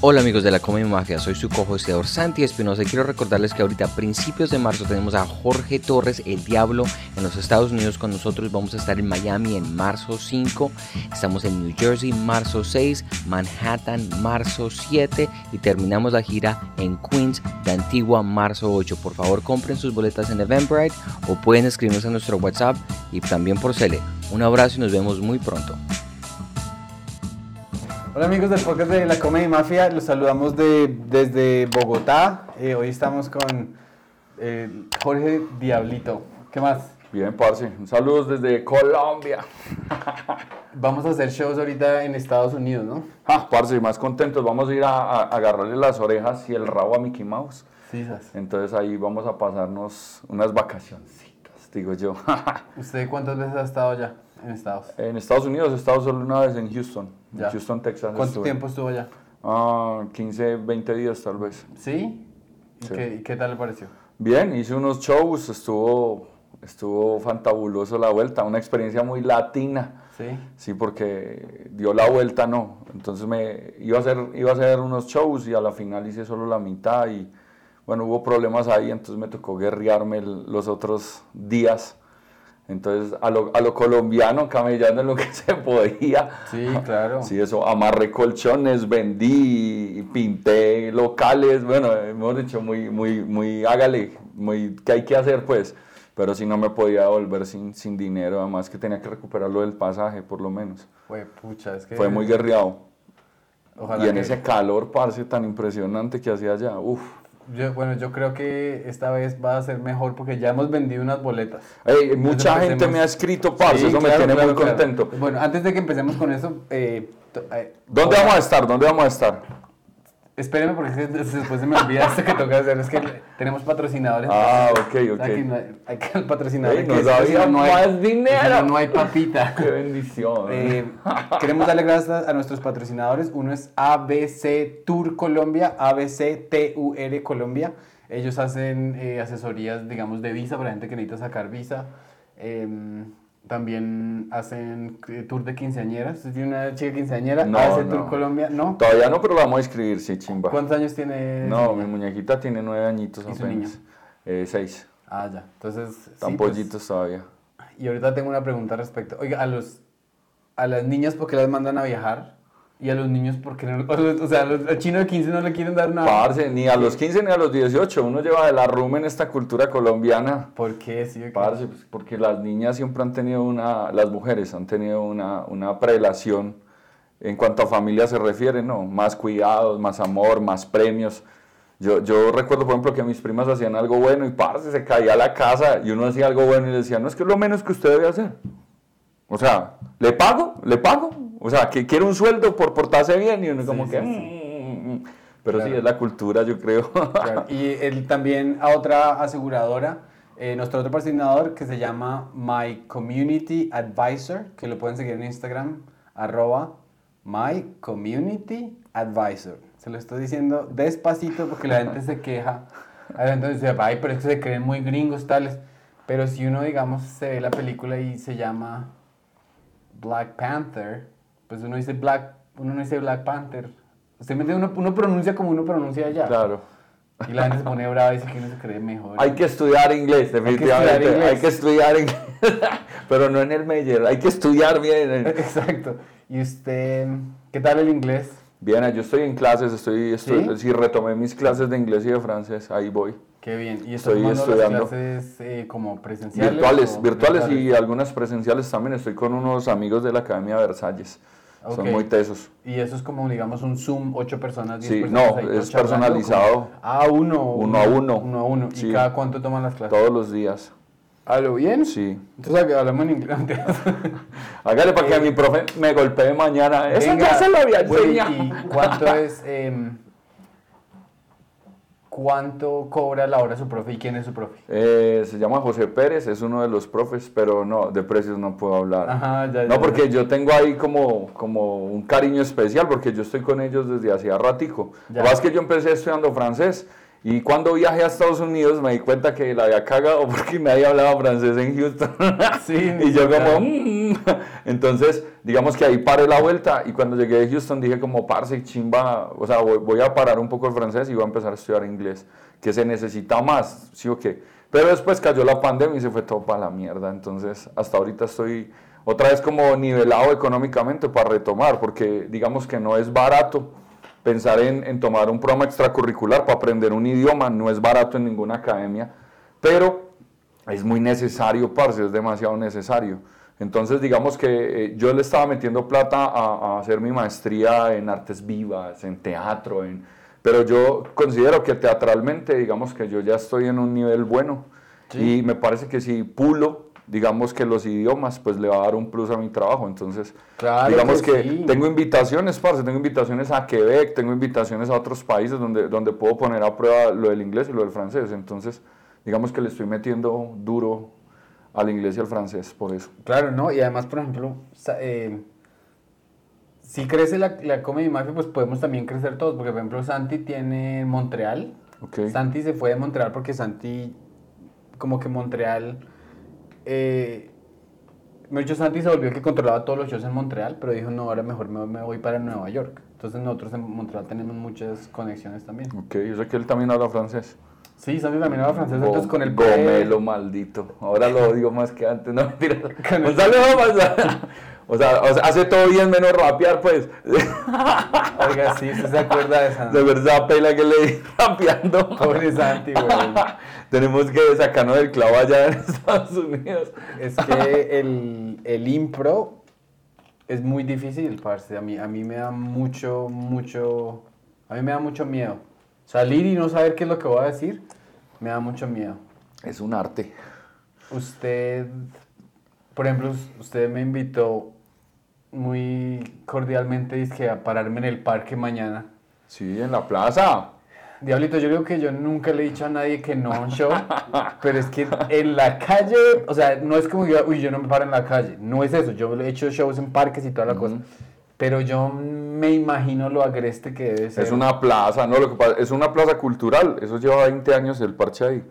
Hola amigos de la Comedy Mafia, soy su co-hosteador Santi Espinosa y quiero recordarles que ahorita a principios de marzo tenemos a Jorge Torres, el Diablo, en los Estados Unidos con nosotros. Vamos a estar en Miami en marzo 5, estamos en New Jersey marzo 6, Manhattan marzo 7 y terminamos la gira en Queens de Antigua marzo 8. Por favor compren sus boletas en Eventbrite o pueden escribirnos a nuestro WhatsApp y también por Cele. Un abrazo y nos vemos muy pronto. Hola amigos del podcast de la Comedy Mafia, los saludamos de, desde Bogotá. Eh, hoy estamos con eh, Jorge Diablito. ¿Qué más? Bien, parce. Un saludo desde Colombia. Vamos a hacer shows ahorita en Estados Unidos, ¿no? Ah, parce, más contentos. Vamos a ir a, a agarrarle las orejas y el rabo a Mickey Mouse. Sí, sas. Entonces ahí vamos a pasarnos unas vacacioncitas, digo yo. ¿Usted cuántas veces ha estado allá en Estados? en Estados Unidos he estado solo una vez en Houston. Ya. En Houston, Texas. ¿Cuánto estuve. tiempo estuvo allá? Ah, 15, 20 días tal vez. ¿Sí? ¿Y, Sí. Qué, qué tal le pareció? Bien, hice unos shows, estuvo, estuvo fantabuloso la vuelta, una experiencia muy latina. ¿Sí? Sí, porque dio la vuelta, no. Entonces me iba a hacer, iba a hacer unos shows y a la final hice solo la mitad y bueno, hubo problemas ahí, entonces me tocó guerrearme los otros días. Entonces a lo, a lo colombiano, camellando en lo que se podía. Sí, claro. Sí, eso, amarré colchones, vendí, pinté locales, bueno, hemos dicho, muy, muy, muy, hágale, muy, ¿qué hay que hacer pues? Pero si no me podía volver sin, sin dinero, además que tenía que recuperarlo del pasaje, por lo menos. Fue pucha, es que... Fue muy guerreado. Ojalá y en que- ese calor, parce, tan impresionante que hacía allá, uff. Yo- bueno, yo creo que esta vez va a ser mejor porque ya hemos vendido unas boletas. Mucha empecemos. gente me ha escrito, parce, Sí, eso me claro, tiene claro, muy claro. contento. Bueno, antes de que empecemos con eso, eh, eh, ¿Dónde hola. vamos a estar? ¿Dónde vamos a estar? Espéreme porque es que después se me olvida esto que toca hacer. Es que tenemos patrocinadores. Ah, ok, ok. Aquí no hay, hay que el patrocinador. Ey, hay no no hay- más dinero. no, hay papita. ¡Qué bendición! Eh, queremos darle gracias a nuestros patrocinadores. Uno es ABC Tour Colombia, ABC TUR Colombia. Ellos hacen eh, asesorías, digamos, de visa para gente que necesita sacar visa. Em, también hacen eh, tour de quinceañeras. ¿Usted tiene una chica quinceañera? No, ¿Hace no. Tour Colombia? ¿No? Todavía no, pero la vamos a escribir, sí, chimba. ¿Cuántos años tiene? No, mi muñequita tiene nueve añitos ¿Y su apenas. niño? Eh, seis. Ah, ya. Entonces. Están sí, pues, pollitos todavía. y ahorita tengo una pregunta al respecto. Oiga, a los a las niñas, ¿por qué las mandan a viajar? Y a los niños, ¿por qué no? O sea, al chino de 15 no le quieren dar nada. Parce, ni a los 15 ni a los 18. Uno lleva de la rumba en esta cultura colombiana. ¿Por qué? Sí, ok. Parce, pues, porque las niñas siempre han tenido una, las mujeres han tenido una, una prelación en cuanto a familia se refiere, ¿no? Más cuidados, más amor, más premios. Yo, yo recuerdo, por ejemplo, que mis primas hacían algo bueno y parce, se caía a la casa y uno hacía algo bueno y le decía, no, es que es lo menos que usted debe hacer. O sea, ¿le pago? ¿Le pago? O sea, que quiere un sueldo por portarse bien y uno como Sí, que... sí, "Mm, mm, mm". Pero sí, es la cultura, yo creo. Claro, Y él también a otra aseguradora, eh, nuestro otro patrocinador que se llama My Community Advisor, que lo pueden seguir en Instagram, arroba My Community Advisor. Se lo estoy diciendo despacito porque la gente se queja. La gente dice, ay, pero es que se creen muy gringos tales. Pero si uno, digamos, se ve la película y se llama Black Panther, pues uno dice Black, uno no dice Black Panther. Usted me uno, uno pronuncia como uno pronuncia allá. claro. Y la gente se pone brava y dice que uno se cree mejor. Hay que estudiar inglés, definitivamente. Hay que estudiar inglés. Pero no en el Meyer, hay que estudiar bien. Exacto. ¿Y usted, qué tal el inglés? Bien, yo estoy en clases, estoy, estoy ¿Sí? sí, retomé mis clases de inglés y de francés, ahí voy. Qué bien. ¿Y Estoy estudiando. las clases eh, como presenciales? Virtuales, o virtuales y algunas presenciales también. Estoy con unos amigos de la Academia Versalles. Son muy tesos. Y eso es como, digamos, un Zoom, ocho personas, diez Sí, personas no, ahí es personalizado. Ah, uno. Uno a uno. Uno a uno. ¿Y cada cuánto toman las clases? Todos los días. ¿A lo bien? Sí. Entonces hablamos en inglés. Hágale para que mi profe me golpee mañana. Eso ya se lo había enseñado. ¿Y cuánto es, em, cuánto cobra la hora su profe y quién es su profe? Eh, se llama José Pérez, es uno de los profes, pero no, de precios no puedo hablar. Ajá, ya, ya, No, ya. porque yo tengo ahí como, como un cariño especial, porque yo estoy con ellos desde hacía ratico. Lo que pasa es que yo empecé estudiando francés, y cuando viajé a Estados Unidos me di cuenta que la había cagado porque nadie hablaba francés en Houston. Sí, y yo como... "Mm". Entonces, digamos que ahí paré la vuelta y cuando llegué de Houston dije como, parce, chimba, o sea, voy, voy a parar un poco el francés y voy a empezar a estudiar inglés, que se necesita más, ¿sí o qué? Pero después cayó la pandemia y se fue todo para la mierda, entonces hasta ahorita estoy otra vez como nivelado económicamente para retomar, porque digamos que no es barato pensar en, en tomar un programa extracurricular para aprender un idioma, no es barato en ninguna academia, pero es muy necesario, parce, es demasiado necesario. Entonces, digamos que eh, yo le estaba metiendo plata a, a, hacer mi maestría en artes vivas, en teatro, en, pero yo considero que teatralmente, digamos que yo ya estoy en un nivel bueno y me parece que si pulo, digamos que los idiomas, pues le va a dar un plus a mi trabajo. Entonces, Claro digamos que que, sí. tengo invitaciones, parce, tengo invitaciones a Quebec, tengo invitaciones a otros países donde, donde puedo poner a prueba lo del inglés y lo del francés. Entonces, digamos que le estoy metiendo duro al inglés y al francés, por eso. Claro, ¿no? Y además, por ejemplo, eh, si crece la, la Comedy Mafia, pues podemos también crecer todos. Porque, por ejemplo, Santi tiene Montreal. Santi se fue de Montreal porque Santi, como que Montreal, eh, hecho Santi se volvió el que controlaba todos los shows en Montreal, pero dijo, no, ahora mejor me, me voy para Nueva York. Entonces nosotros en Montreal tenemos muchas conexiones también. Ok, yo sé que él también habla francés. Sí, Santi también habla francés, entonces con el Gomelo maldito. Ahora lo odio más que antes. No, mentira. Con el- O sea, o hace todo bien menos rapear, pues. Oiga, sí, usted se acuerda de Santi. De verdad, pela que le di rapeando. Pobre Santi, güey. Tenemos que sacarnos del clavo allá en Estados Unidos. Es que el, el impro es muy difícil, parce. A mí, a mí me da mucho, mucho... A mí me da mucho miedo. Salir y no saber qué es lo que voy a decir, me da mucho miedo. Es un arte. Usted, por ejemplo, us- usted me invitó muy cordialmente dizque, a pararme en el parque mañana. Sí, en la plaza. Diablito, yo creo que yo nunca le he dicho a nadie que no a un show, pero es que en la calle, o sea, no es como yo, uy, yo no me paro en la calle, no es eso, yo he hecho shows en parques y toda la cosa, pero yo me imagino lo agreste que debe ser. Es una plaza, no, lo que pasa, es una plaza cultural. Eso lleva 20 años el parche ahí.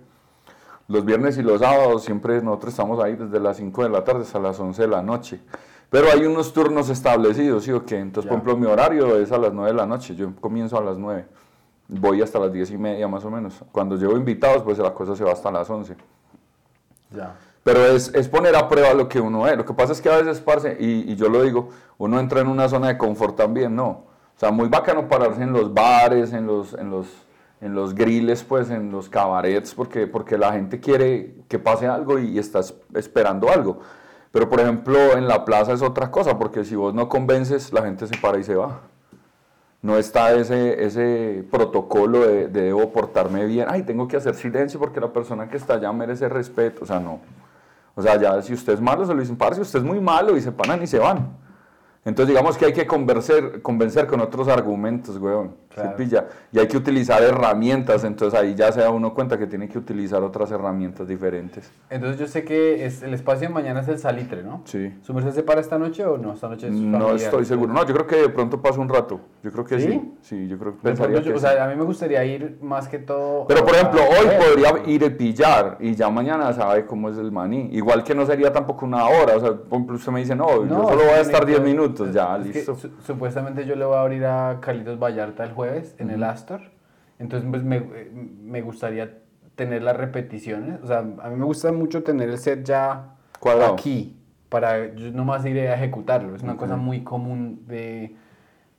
Los viernes y los sábados siempre nosotros estamos ahí desde las 5 de la tarde hasta las 11 de la noche. Pero hay unos turnos establecidos, ¿sí o qué? Entonces, por Ya. ejemplo, mi horario es a las 9 de la noche. Yo comienzo a las 9. Voy hasta las 10 y media más o menos. Cuando llevo invitados, pues la cosa se va hasta las 11. Ya. Pero es, es poner a prueba lo que uno es. Lo que pasa es que a veces, parce, y, y yo lo digo, uno entra en una zona de confort también, ¿no? O sea, muy bacano pararse en los bares, en los, en los, en los griles, pues, en los cabarets, porque, porque la gente quiere que pase algo y, está es- esperando algo. Pero, por ejemplo, en la plaza es otra cosa, porque si vos no convences, la gente se para y se va. No está ese, ese protocolo de, de debo portarme bien. Ay, tengo que hacer silencio porque la persona que está allá merece respeto. O sea, no. O sea, ya si usted es malo, se lo dicen, parce, usted es muy malo y se paran y se van. Entonces, digamos que hay que convencer, convencer con otros argumentos, weón. ¿sí Claro. pilla? Y hay que utilizar herramientas. Entonces, ahí ya se da uno cuenta que tiene que utilizar otras herramientas diferentes. Entonces yo sé que es, el espacio de mañana es el salitre, ¿no? Sí. ¿Su merced se para esta noche o no? Esta noche es No familiar. estoy seguro. No, yo creo que de pronto pasa un rato. Yo creo que ¿Sí? sí. Sí, yo creo que pensaría yo- que o sí. sea, a mí me gustaría ir más que todo... Pero por ejemplo, hoy ver, podría ir a pillar y ya mañana sabe cómo es el maní. Igual que no sería tampoco una hora. O sea, por ejemplo, usted me dice, no, yo solo voy a estar 10 necesito- minutos. Ya, es que listo. su- supuestamente yo le voy a abrir a Carlitos Vallarta el jueves en el Astor. Entonces, pues me, eh, me gustaría tener las repeticiones. O sea, a mí me gusta mucho tener el set ya Cuadrado. aquí. Para yo nomás ir a ejecutarlo. Es una Ok. cosa muy común de,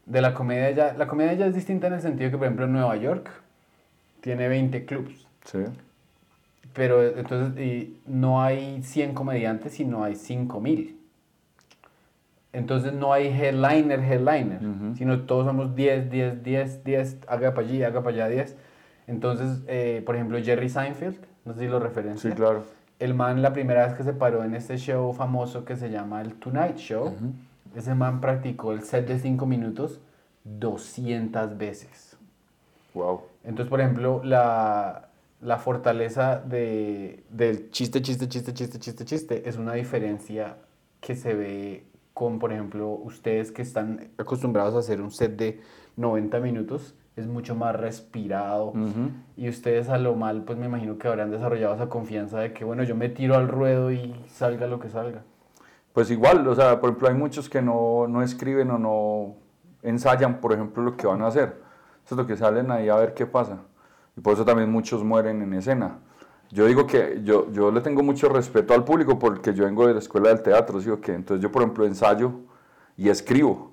de la comedia ya. La comedia ya es distinta en el sentido que, por ejemplo, en Nueva York tiene 20 clubs. Sí. Pero entonces y no hay 100 comediantes, sino hay 5000. Entonces no hay headliner, headliner, Ujú. sino todos somos 10, 10, 10, 10, haga para allí, haga para allá 10. Entonces, eh, por ejemplo, Jerry Seinfeld, no sé si lo referencia. Sí, claro. El man, la primera vez que se paró en este show famoso que se llama el Tonight Show, ese man practicó el set de 5 minutos 200 veces. Wow. Entonces, por ejemplo, la, la fortaleza de, del chiste, chiste, chiste, chiste, chiste, chiste es una diferencia que se ve con, por ejemplo, ustedes que están acostumbrados a hacer un set de 90 minutos, es mucho más respirado. Ujú. Y ustedes a lo mal, pues me imagino que habrán desarrollado esa confianza de que, bueno, yo me tiro al ruedo y salga lo que salga. pues igual, o sea, por ejemplo, hay muchos que no, no escriben o no ensayan, por ejemplo, lo que van a hacer. Eso es lo que salen ahí a ver qué pasa. Y por eso también muchos mueren en escena. Yo digo que yo, yo le tengo mucho respeto al público porque yo vengo de la escuela del teatro, ¿sí o qué? Entonces yo, por ejemplo, ensayo y escribo.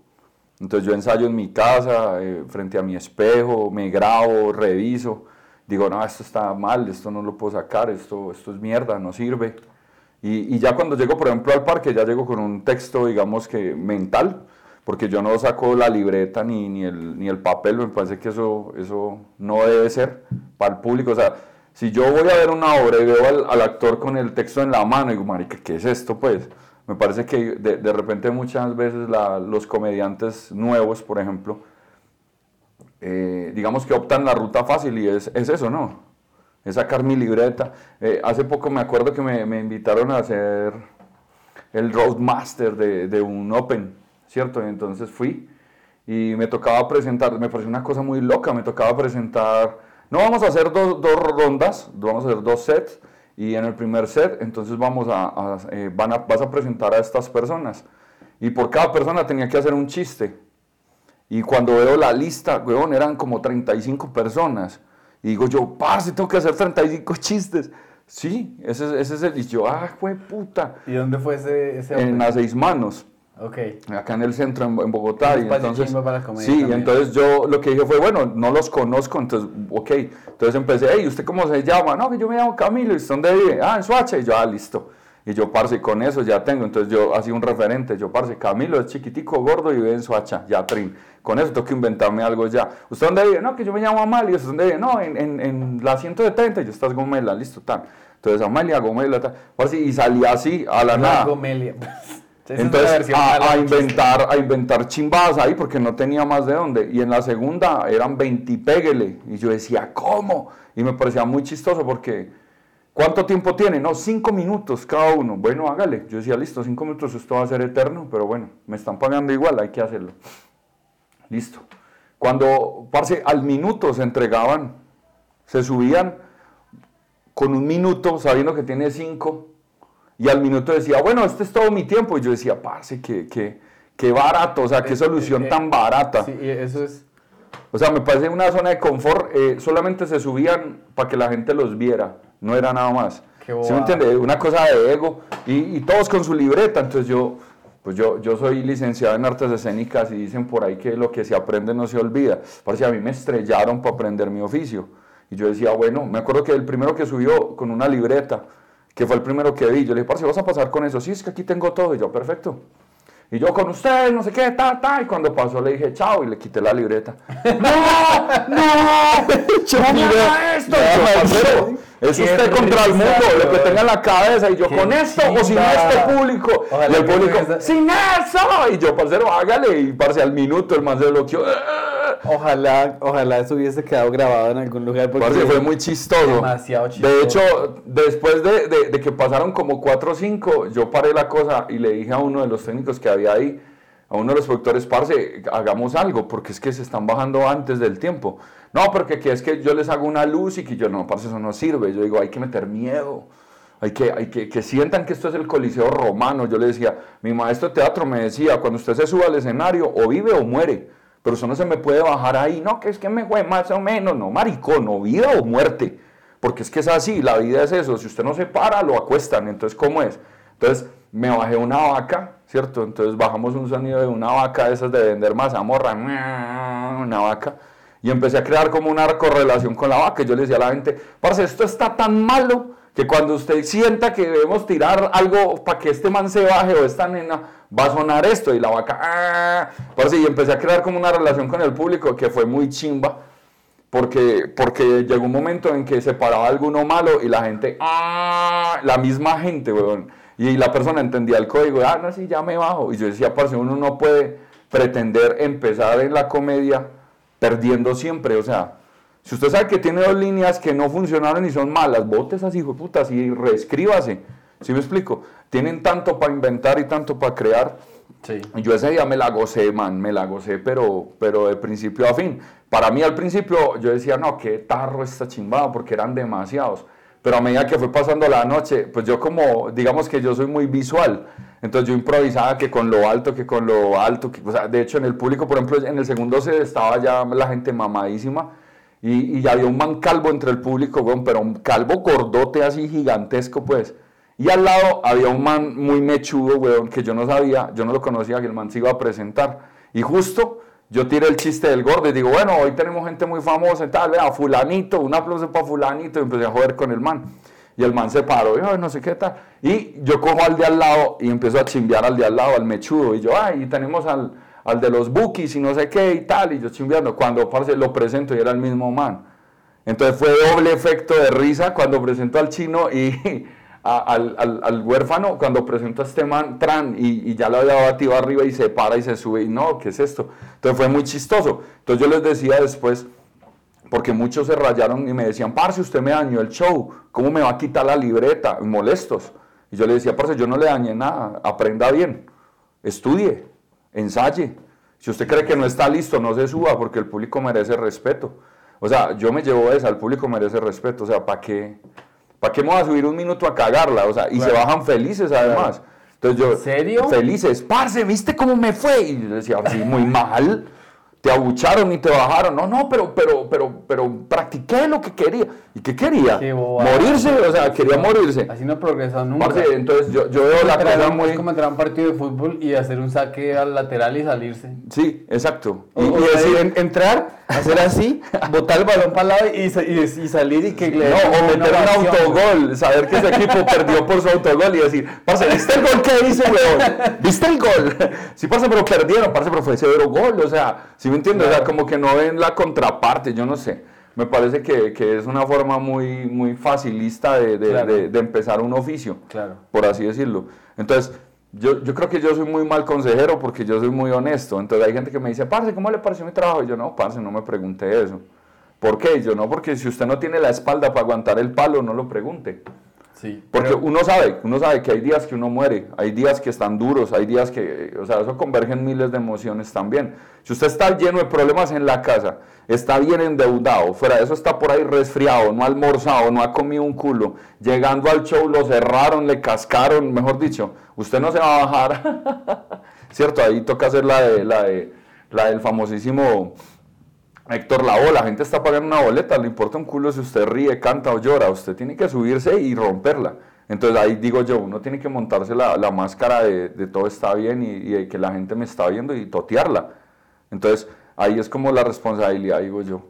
Entonces yo ensayo en mi casa, eh, frente a mi espejo, me grabo, reviso. Digo, no, esto está mal, esto no lo puedo sacar, esto, esto es mierda, no sirve. Y, y ya cuando llego, por ejemplo, al parque, ya llego con un texto, digamos que mental, porque yo no saco la libreta ni, ni, el, ni el papel, me parece que eso, eso no debe ser para el público. O sea, si yo voy a ver una obra y veo al, actor con el texto en la mano y digo, marica, ¿qué es esto? Pues me parece que de, de repente muchas veces los comediantes nuevos, por ejemplo, eh, digamos que optan la ruta fácil y es, es eso, ¿no? Es sacar mi libreta. Eh, hace poco me acuerdo que me, me, invitaron a hacer el Roadmaster de, de un Open ¿cierto? Y entonces fui y me tocaba presentar, me pareció una cosa muy loca, me tocaba presentar, no vamos a hacer dos, dos rondas, vamos a hacer dos sets, y en el primer set, entonces vamos a, eh, van a, vas a presentar a estas personas. Y por cada persona tenía que hacer un chiste. Y cuando veo la lista, weón, eran como 35 personas. Y digo yo, parce, tengo que hacer 35 chistes. Sí, ese, ese es el... Y yo, ah, fue puta. ¿Y dónde fue ese, ese En las seis manos. Okay. Acá en el centro, en, en Bogotá. Y entonces, para sí, también. entonces yo lo que dije fue, bueno, no los conozco, entonces, ok. Entonces empecé, hey, ¿usted cómo se llama? No, que yo me llamo Camilo, ¿y usted dónde vive? Ah, en Suacha. Y yo, ah, listo. Y yo, parce, con eso ya tengo. Entonces yo hacía un referente. Yo, parce, Camilo es chiquitico, gordo y vive en Suacha. Ya, trin. Con eso tengo que inventarme algo ya. ¿Usted dónde vive? No, que yo me llamo Amalia. ¿Usted dónde vive? No, en, en, en la 170. Y yo, estás Gomela, listo, tan. Entonces, Amalia, Gomela, tal. Parce, y salí así, a la nada. Gomelia. Entonces, a, inventar, a inventar chimbadas ahí porque no tenía más de dónde. Y en la segunda eran 20 y péguele. Y yo decía, ¿cómo? Y me parecía muy chistoso porque, ¿cuánto tiempo tiene? No, cinco minutos cada uno. Bueno, hágale. Yo decía, listo, cinco minutos, esto va a ser eterno, pero bueno, me están pagando igual, hay que hacerlo. Listo. Cuando, parce, al minuto se entregaban, se subían con un minuto, sabiendo que tiene cinco, y al minuto decía, bueno, este es todo mi tiempo. Y yo decía, parce, qué, qué, qué barato, o sea, qué Eh, solución eh, tan barata. Sí, eso es. O sea, me parece una zona de confort, eh, solamente se subían para que la gente los viera, no era nada más. Qué ¿Sí me entiende? Una cosa de ego, y, y todos con su libreta, entonces yo, pues yo, yo soy licenciado en artes escénicas y dicen por ahí que lo que se aprende no se olvida. Parece a mí me estrellaron para aprender mi oficio. Y yo decía, bueno, me acuerdo que el primero que subió con una libreta, que fue el primero que vi, yo le dije, parce, ¿vas a pasar con eso? Sí, es que aquí tengo todo. Y yo, perfecto. Y yo con ustedes, no sé qué, ta, ta. Y cuando pasó le dije, chao, y le quité la libreta. ¡No! ¡No! ¡No haga esto! Yo, parcero, es usted contra el mundo, lo que tenga en la cabeza. Y yo, con esto o sin este público. Y el público, ¡sin eso! Y yo, parcero, hágale. Y parce, al minuto el man se bloqueó. Ojalá, ojalá eso hubiese quedado grabado en algún lugar. Porque Parce, fue muy chistoso. Demasiado chistoso. De hecho, después de, de- de que pasaron como 4 o 5, yo paré la cosa y le dije a uno de los técnicos que había ahí, a uno de los productores, parce, hagamos algo, porque es que se están bajando antes del tiempo. No, porque que es que yo les hago una luz y que yo, no, parce, eso no sirve. Yo digo, hay que meter miedo. Hay que, hay que, que sientan que esto es el Coliseo Romano. Yo le decía, mi maestro de teatro me decía, cuando usted se suba al escenario, o vive o muere. Pero eso no se me puede bajar ahí. No, que es que me fue más o menos. No, maricón, o vida o muerte. Porque es que es así, la vida es eso. Si usted no se para, lo acuestan. Entonces, ¿cómo es? Entonces, me bajé una vaca, ¿cierto? Entonces, bajamos un sonido de una vaca, esas de vender mazamorra, una vaca. Y empecé a crear como una correlación con la vaca. Yo le decía a la gente, parce, esto está tan malo que cuando usted sienta que debemos tirar algo para que este man se baje o esta nena, va a sonar esto. Y la vaca, ah. Parce, y empecé a crear como una relación con el público que fue muy chimba. Porque, porque llegó un momento en que se paraba alguno malo y la gente, ah, la misma gente, weón. Y la persona entendía el código, ah, no, sí, ya me bajo. Y yo decía, parce, uno no puede pretender empezar en la comedia perdiendo siempre. O sea, si usted sabe que tiene dos líneas que no funcionaron y son malas, botes así, hijo de puta, y reescríbase. ¿Sí me explico? Tienen tanto para inventar y tanto para crear. Sí. Yo ese día me la gocé, man, me la gocé, pero, pero de principio a fin. Para mí al principio yo decía, no, qué tarro esta chimbada, porque eran demasiados. pero a medida que fue pasando la noche, pues yo como, digamos que yo soy muy visual, entonces yo improvisaba que con lo alto, que con lo alto, que, o sea, de hecho en el público, por ejemplo, en el segundo se estaba ya la gente mamadísima, y, y había un man calvo entre el público, pero un calvo gordote así gigantesco, pues. Y al lado había un man muy mechudo, weón, que yo no sabía, yo no lo conocía, que el man se iba a presentar. Y justo yo tiré el chiste del gordo y digo, bueno, hoy tenemos gente muy famosa y tal, vea, fulanito, un aplauso para fulanito, y empecé a joder con el man. Y el man se paró, y no sé qué tal. Y yo cojo al de al lado y empiezo a chimbear al de al lado, al mechudo. Y yo, ay, y tenemos al, al de los bookies y no sé qué y tal. Y yo chimbeando. Cuando parce, lo presento y era el mismo man. Entonces fue doble efecto de risa cuando presento al chino y al, al, huérfano, cuando presento a este man, tran, y, y, ya lo había batido arriba y se para y se sube y no, ¿qué es esto? Entonces fue muy chistoso. Entonces yo les decía después, porque muchos se rayaron y me decían, parce, usted me dañó el show, ¿cómo me va a quitar la libreta? Molestos. Y yo le decía, parce, yo no le dañé nada, aprenda bien, estudie, ensaye. Si usted cree que no está listo, no se suba porque el público merece respeto. O sea, yo me llevo esa, el público merece respeto. O sea, ¿para qué? ¿Para qué me voy a subir un minuto a cagarla? O sea, y se bajan felices además. Entonces yo, ¿En serio? Felices, parce, ¿viste cómo me fue? Y yo decía, sí, muy mal te abucharon y te bajaron. No, no, pero, pero, pero, pero practiqué lo que quería. ¿Y qué quería? Morirse, o sea, quería morirse. Así no he progresado nunca. Entonces yo, yo veo la cosa muy... Es como entrar a un partido de fútbol y hacer un saque al lateral y salirse. Sí, exacto. O, Y, o y sea, decir, en- entrar, hacer así, botar el balón para el lado y, y, y salir y que le no, o meter un autogol, saber que ese equipo perdió por su autogol y decir, parce, ¿viste el gol que hice, weón? ¿Viste el gol? Sí, parce, pero perdieron, parce, pero fue severo gol, o sea, ¿sí me entiendes? O sea, como que no ven la contraparte, yo no sé. Me parece que, que es una forma muy, muy facilista de, de- Claro. de- de empezar un oficio, Claro. por así decirlo. Entonces, yo, yo creo que yo soy muy mal consejero porque yo soy muy honesto. Entonces hay gente que me dice, parce, ¿cómo le pareció mi trabajo? Y yo, no, parce, no me pregunté eso. ¿Por qué? Y Yo no, porque si usted no tiene la espalda para aguantar el palo, no lo pregunte. Sí. Porque pero- uno sabe, uno sabe que hay días que uno muere, hay días que están duros, hay días que, o sea, eso convergen miles de emociones también. Si usted está lleno de problemas en la casa, está bien endeudado, fuera de eso está por ahí resfriado, no ha almorzado, no ha comido un culo, llegando al show lo cerraron, le cascaron, mejor dicho, usted no se va a bajar, ¿cierto? Ahí toca hacer la, de, la, de, la del famosísimo Héctor Lavoe, la gente está pagando una boleta, le importa un culo si usted ríe, canta o llora, usted tiene que subirse y romperla. Entonces ahí digo yo, uno tiene que montarse la, la máscara de, de todo está bien y, y de que la gente me está viendo y totearla. Entonces ahí es como la responsabilidad, digo yo.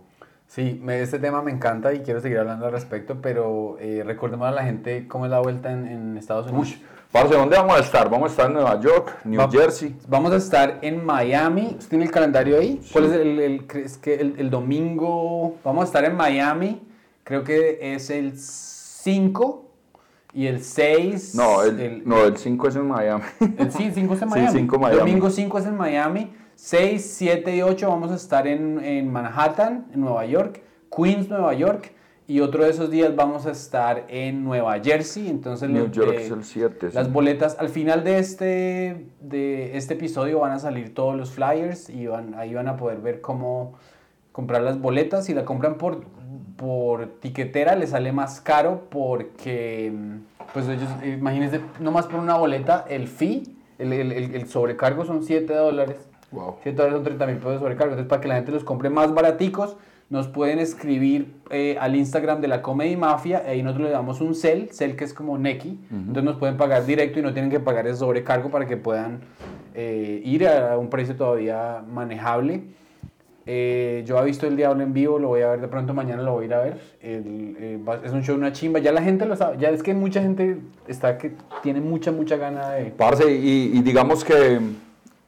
Sí, me- este tema me encanta y quiero seguir hablando al respecto, pero eh, recordemos a la gente cómo es la vuelta en, en Estados Unidos. Uy, parce, ¿dónde vamos a estar? Vamos a estar en Nueva York, New Va- Jersey. Vamos a estar en Miami. ¿Usted tiene el calendario ahí? ¿Cuál es el, el- crees que el, el domingo? Vamos a estar en Miami. Creo que es el 5 y el 6. No, el, no, el 5 es en Miami. El sí, 5 es en Sí, Miami. 5 Miami. Domingo 5 es en Miami. 6, 7 y 8 vamos a estar en, en Manhattan, en Nueva York. Queens, Nueva York. Y otro de esos días vamos a estar en Nueva Jersey. Entonces, New los- York eh, es el 7. las boletas, al final de este, de este episodio van a salir todos los flyers y van, ahí van a poder ver cómo comprar las boletas. Si la compran por, por tiquetera les sale más caro porque, pues ellos, imagínense, nomás por una boleta, el fee, el, el- el- el sobrecargo son 7 dólares. Wow. 7 dólares son 30 mil pesos de sobrecargo. Entonces, para que la gente los compre más baraticos, nos pueden escribir eh, al Instagram de la Comedy Mafia. Ahí nosotros le damos un cel, cel que es como Neki. Entonces, nos pueden pagar directo y no tienen que pagar ese sobrecargo para que puedan eh, ir a un precio todavía manejable. Eh, yo he visto El Diablo en vivo, lo voy a ver de pronto mañana, lo voy a ir a ver. El, eh, va- es un show, una chimba. Ya la gente lo sabe. Ya es que mucha gente está que tiene mucha, mucha gana de. Parce, y, y digamos que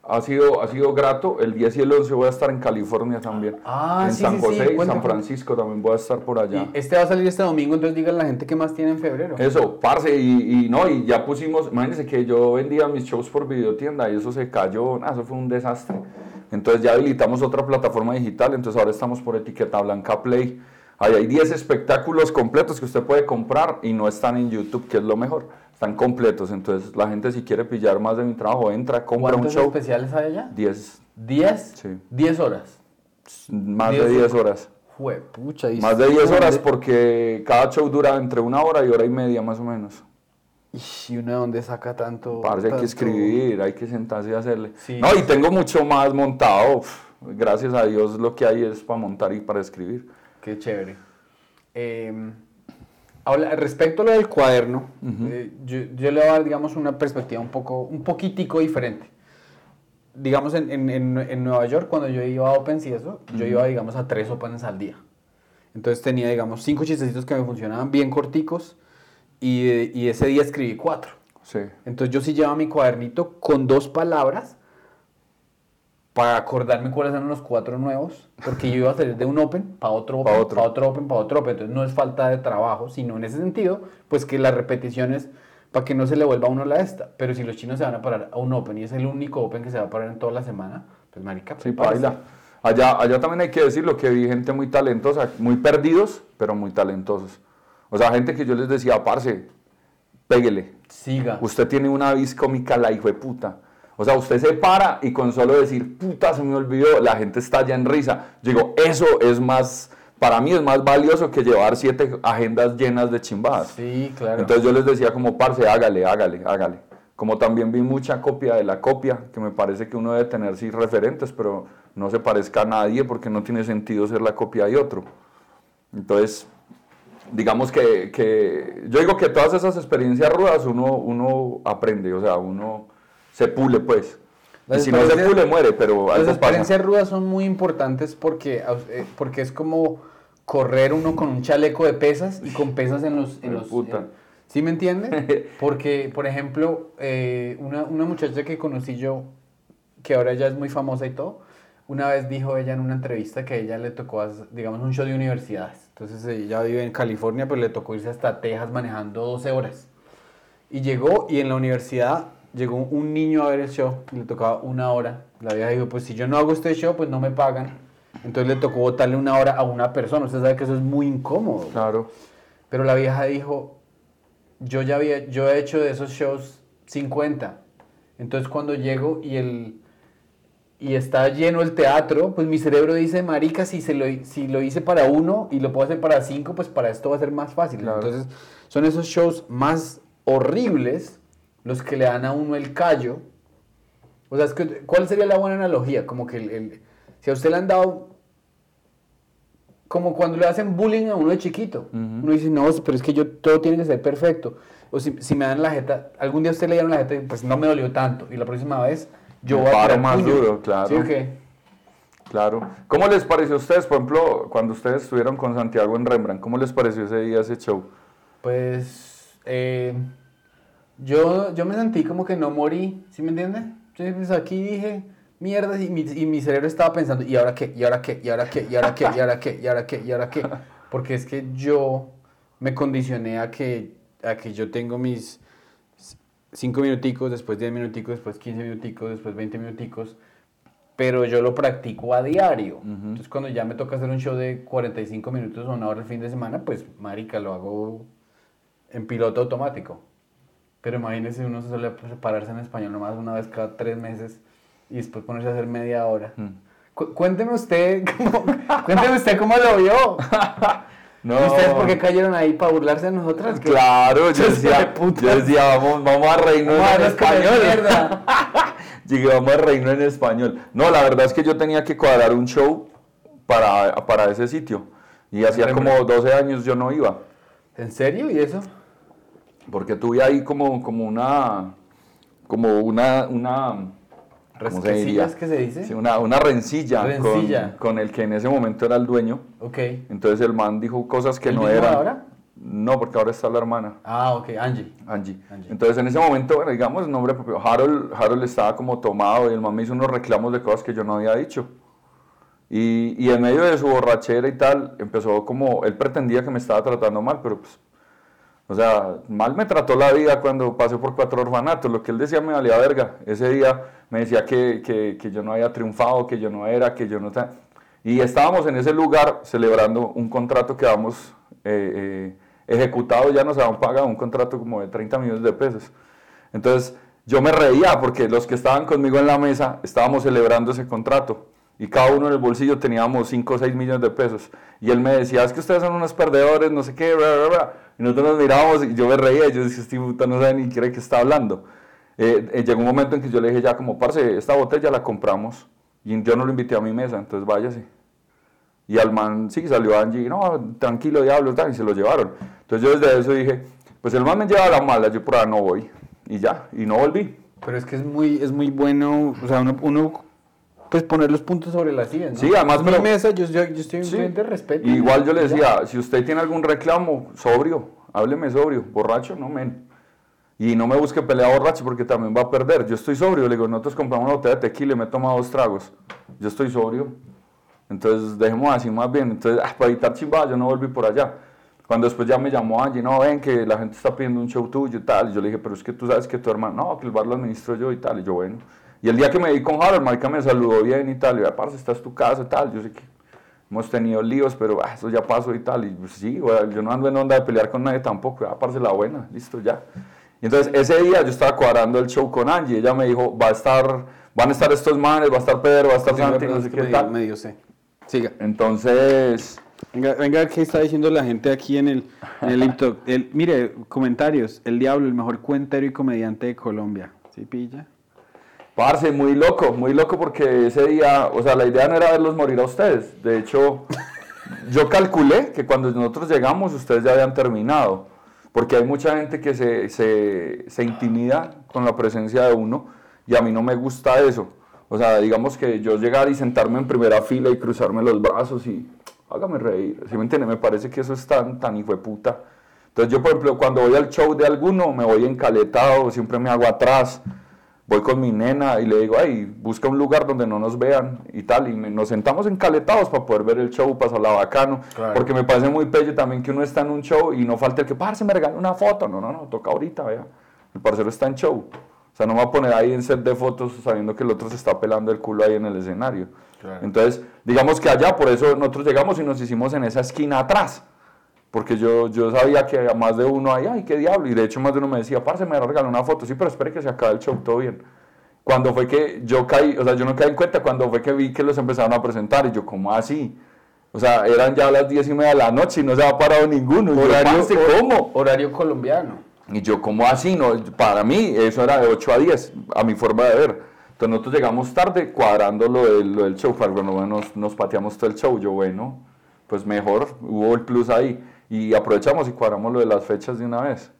ha sido, ha sido grato. El 10 y el 11 voy a estar en California también. Ah, en sí, San sí, sí, José y San. Francisco también voy a estar por allá. Y este va a salir este domingo, entonces díganle a la gente qué más tiene en febrero. Eso, parce, y, y no, y ya pusimos, imagínense que yo vendía mis shows por videotienda y eso se cayó, nah, eso fue un desastre. Entonces ya habilitamos otra plataforma digital, entonces ahora estamos por etiqueta blanca Play. Ahí hay 10 espectáculos completos que usted puede comprar y no están en YouTube, que es lo mejor. Están completos, entonces la gente si quiere pillar más de mi trabajo, entra, compra un ¿Cuántos show. especiales hay allá? 10, ¿10? Sí. 10 horas. más 10 de 10 horas. Juepucha, y Más de 10 horas porque cada show dura entre una hora y hora y media más o menos. ¿Y uno de dónde saca tanto? Parce, hay tanto? que escribir, hay que sentarse y hacerle. Sí. No, y tengo mucho más montado. uf, Gracias a Dios lo que hay es para montar y para escribir. Qué chévere. Eh, habla- respecto a lo del cuaderno, eh, yo, yo le voy a dar, digamos, una perspectiva un poco, un poquitico diferente. Digamos, en, en, en, en Nueva York, cuando yo iba a Opens y eso, yo iba, digamos, a tres Opens al día. Entonces tenía, digamos, cinco chistecitos que me funcionaban bien corticos y, y ese día escribí cuatro. Sí. Entonces yo sí llevaba mi cuadernito con dos palabras para acordarme cuáles eran los cuatro nuevos, porque yo iba a salir de un open para otro open, Pa' para otro. otro. open, para otro open. Entonces no es falta de trabajo, sino en ese sentido, pues que las repeticiones para que no se le vuelva a uno la esta. Pero si los chinos se van a parar a un open y es el único open que se va a parar en toda la semana, pues marica, Sí, prepárese. baila. Allá, allá también hay que decirlo, que vi gente muy talentosa, muy perdidos, pero muy talentosos. O sea, gente que yo les decía, parce, péguele. Siga. Usted tiene una vis cómica, la hijo de puta. O sea, usted se para y con solo decir, puta, se me olvidó, la gente está ya en risa. Yo digo, eso es más, para mí es más valioso que llevar siete agendas llenas de chimbadas. Sí, claro. Entonces yo les decía como, parce, hágale, hágale, hágale. Como también vi mucha copia de la copia, que me parece que uno debe tener sí referentes, pero no se parezca a nadie porque no tiene sentido ser la copia de otro. Entonces, digamos que, que yo digo que todas esas experiencias rudas uno, uno aprende, o sea, uno se pule pues. Y Las si no se pule, muere, pero Las algo pasa. experiencias rudas son muy importantes porque, eh, porque es como correr uno con un chaleco de pesas y con pesas en los... En los puta. en- ¿Sí me entiende? Porque, por ejemplo, eh, una, una muchacha que conocí yo, que ahora ya es muy famosa y todo, una vez dijo ella en una entrevista que a ella le tocó, digamos, un show de universidades. Entonces ella vive en California, pero le tocó irse hasta Texas manejando 12 horas. Y llegó y en la universidad llegó un niño a ver el show y le tocaba una hora. La vieja dijo, pues si yo no hago este show, pues no me pagan. Entonces le tocó botarle una hora a una persona. Usted sabe que eso es muy incómodo. Claro. Pero la vieja dijo, yo ya había, yo he hecho de esos shows 50. Entonces cuando llego y el y está lleno el teatro, pues mi cerebro dice, marica, si, se lo, si lo hice para uno y lo puedo hacer para cinco, pues para esto va a ser más fácil. Claro. Entonces son esos shows más horribles los que le dan a uno el callo. O sea, es que, ¿cuál sería la buena analogía? Como que el, el- si a usted le han dado como cuando le hacen bullying a uno de chiquito. Uno dice, no, pero es que yo todo tiene que ser perfecto. O si, si me dan la jeta, algún día usted le dieron la jeta, y, pues no me dolió tanto. Y la próxima vez yo Me voy a paro más puño. duro, claro. ¿Sí o qué? Claro. ¿Cómo les pareció a ustedes, por ejemplo, cuando ustedes estuvieron con Santiago en Rembrandt? ¿Cómo les pareció ese día, ese show? Pues eh, yo, yo me sentí como que no morí, ¿sí me entiende? Yo pues aquí dije, mierda, y mi, y mi cerebro estaba pensando, ¿y ahora qué? ¿Y ahora qué? ¿Y ahora qué? ¿Y ahora qué? ¿Y ahora qué? ¿Y ahora qué? ¿Y ahora qué? Porque es que yo me condicioné a que, a que yo tengo mis 5 minuticos, después 10 minuticos, después 15 minuticos, después 20 minuticos, pero yo lo practico a diario. Entonces cuando ya me toca hacer un show de 45 minutos o una hora el fin de semana, pues marica, lo hago en piloto automático. Pero imagínese uno se suele prepararse en español nomás una vez cada tres meses y después ponerse a hacer media hora. Cu- cuénteme usted, cómo, cuénteme usted cómo lo vio. No. ¿Ustedes por qué cayeron ahí para burlarse de nosotras? Claro, yo decía, yo decía vamos, vamos a reírnos Vamos en español. Llegué, vamos a reírnos en español. No, la verdad es que yo tenía que cuadrar un show para, para ese sitio. Y hacía como 12 años yo no iba. ¿En serio? ¿Y eso? Porque tuve ahí como, como una. Como una. una ¿cómo se diría? ¿Resquecillas que se dice? Sí, una, una rencilla, Rencilla. Con, con el que en ese momento era el dueño. Ok. Entonces el man dijo cosas que ¿El no mismo eran. ahora? No, porque ahora está la hermana. Ah, ok, Angie. Angie. Angie. Entonces en ese momento, bueno, digamos, el nombre propio, Harold, Harold estaba como tomado y el man me hizo unos reclamos de cosas que yo no había dicho. Y, y en medio de su borrachera y tal, empezó como, él pretendía que me estaba tratando mal, pero pues, o sea, mal me trató la vida cuando pasé por cuatro orfanatos, lo que él decía me valía verga. Ese día me decía que, que, que yo no había triunfado, que yo no era, que yo no... Y estábamos en ese lugar celebrando un contrato que habíamos eh, eh, ejecutado, ya nos habían pagado un contrato como de 30 millones de pesos. Entonces yo me reía porque los que estaban conmigo en la mesa estábamos celebrando ese contrato. Y cada uno en el bolsillo teníamos 5 o 6 millones de pesos. Y él me decía, es que ustedes son unos perdedores, no sé qué, bla, bla, bla. Y nosotros nos mirábamos y yo me reía, y yo decía, este puta no sabe ni quiere que está hablando. Eh, eh, llegó un momento en que yo le dije, ya como, parce, esta botella la compramos y yo no lo invité a mi mesa, entonces váyase. Y al man, sí, salió Angie, no, tranquilo, diablo, tal, y se lo llevaron. Entonces yo desde eso dije, pues el man me lleva a la mala, yo por ahí no voy. Y ya, y no volví. Pero es que es muy, es muy bueno, o sea, uno, uno pues poner los puntos sobre las sillas, ¿no? Sí, además, mi pero- mesa, yo, yo, yo estoy en Sí. de respeto. Igual yo le decía, si usted tiene algún reclamo, sobrio, hábleme sobrio, borracho, no men. Y no me busque pelea borracho porque también va a perder. Yo estoy sobrio, le digo, nosotros compramos una botella de tequila y me he tomado dos tragos. Yo estoy sobrio. Entonces dejemos así más bien. Entonces, ah, para evitar chimbadas, yo no volví por allá. Cuando después ya me llamó Angie, no, ven que la gente está pidiendo un show tuyo y tal. Y yo le dije, pero es que tú sabes que tu hermano, no, que el bar lo administro yo y tal. Y yo, bueno. Y el día que me di con Harold, marica me saludó bien y tal. Y yo, parce, esta es tu casa y tal. Yo sé que hemos tenido líos, pero ah, eso ya pasó y tal. Y pues, sí, güey, yo no ando en onda de pelear con nadie tampoco. Ah, parce, la buena, listo, ya. Y entonces ese día yo estaba cuadrando el show con Angie. Ella me dijo, va a estar, van a estar estos manes, va a estar Pedro, va a estar Sí, Santi, no sé qué medio- tal. medio sé. Siga. Entonces, Venga, venga, ¿qué está diciendo la gente aquí en el, en el TikTok? El- mire, comentarios. El Diablo, el mejor cuentero y comediante de Colombia. ¿Sí pilla? Parce, muy loco, muy loco porque ese día, o sea, la idea no era verlos morir a ustedes. De hecho, yo calculé que cuando nosotros llegamos ustedes ya habían terminado. Porque hay mucha gente que se, se, se intimida con la presencia de uno y a mí no me gusta eso. O sea, digamos que yo llegar y sentarme en primera fila y cruzarme los brazos y hágame reír. ¿Sí me entiende? Me parece que eso es tan, tan hijo de puta. Entonces yo, por ejemplo, cuando voy al show de alguno, me voy encaletado, siempre me hago atrás voy con mi nena y le digo, ay, busca un lugar donde no nos vean y tal, y nos sentamos encaletados para poder ver el show, pasarla bacano, Claro. porque me parece muy pello también que uno está en un show y no falta el que, parce, me regala una foto, no, no, no, toca ahorita, vea, el parcero está en show, o sea, no me va a poner ahí en set de fotos sabiendo que el otro se está pelando el culo ahí en el escenario. Claro. Entonces, digamos que allá, por eso nosotros llegamos y nos hicimos en esa esquina atrás. Porque yo, yo sabía que a más de uno ahí, ay, qué diablo. Y de hecho más de uno me decía, parce, me regaló una foto. Sí, pero espere que se acabe el show, todo bien. Cuando fue que yo caí, o sea, yo no caí en cuenta cuando fue que vi que los empezaron a presentar. Y yo, ¿cómo así? O sea, eran ya las diez y media de la noche y no se había parado ninguno. Y yo, parce, ¿cómo? Horario colombiano. Y yo, ¿cómo así? No, para mí eso era de 8 a 10, a mi forma de ver. Entonces nosotros llegamos tarde cuadrando lo del, lo del show, pero bueno, nos, nos pateamos todo el show. Yo, bueno, pues mejor, hubo el plus ahí. Y aprovechamos y cuadramos lo de las fechas de una vez.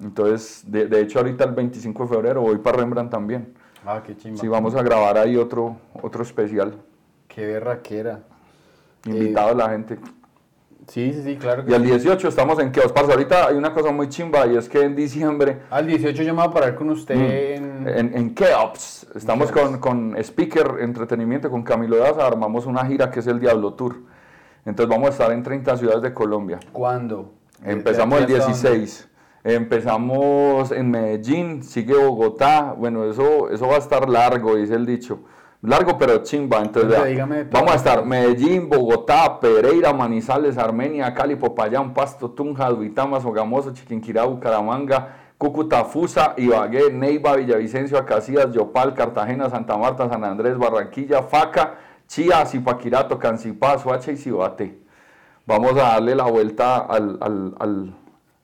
Entonces, de, de hecho ahorita el 25 de febrero voy para Rembrandt también. Ah, qué chimba. Sí, vamos a grabar ahí otro, otro especial. Qué berraquera. Invitado a la gente. Sí, sí, sí, claro que Y sí. 18 estamos en Keos. Parce, ahorita hay una cosa muy chimba y es que en diciembre Al 18 yo me voy a parar con usted en... En, en Keops, estamos Keops. con, con Speaker Entretenimiento, con Camilo Daza, armamos una gira que es el Diablo Tour. Entonces vamos a estar en 30 ciudades de Colombia. ¿Cuándo? Empezamos ¿De el aquí hasta dónde? 16. Empezamos en Medellín, sigue Bogotá. Bueno, eso, eso va a estar largo, dice el dicho. Largo pero chimba. Entonces, dígame vamos a estar Medellín, Bogotá, Pereira, Manizales, Armenia, Cali, Popayán, Pasto, Tunja, Duitama, Sogamoso, Chiquinquirá, Bucaramanga, Cúcuta, Fusa, Ibagué, Neiva, Villavicencio, Acacías, Yopal, Cartagena, Santa Marta, San Andrés, Barranquilla, Faca, Chía, Zipaquirato, Cancipá, Soacha y Cibate. Vamos a darle la vuelta al, al, al,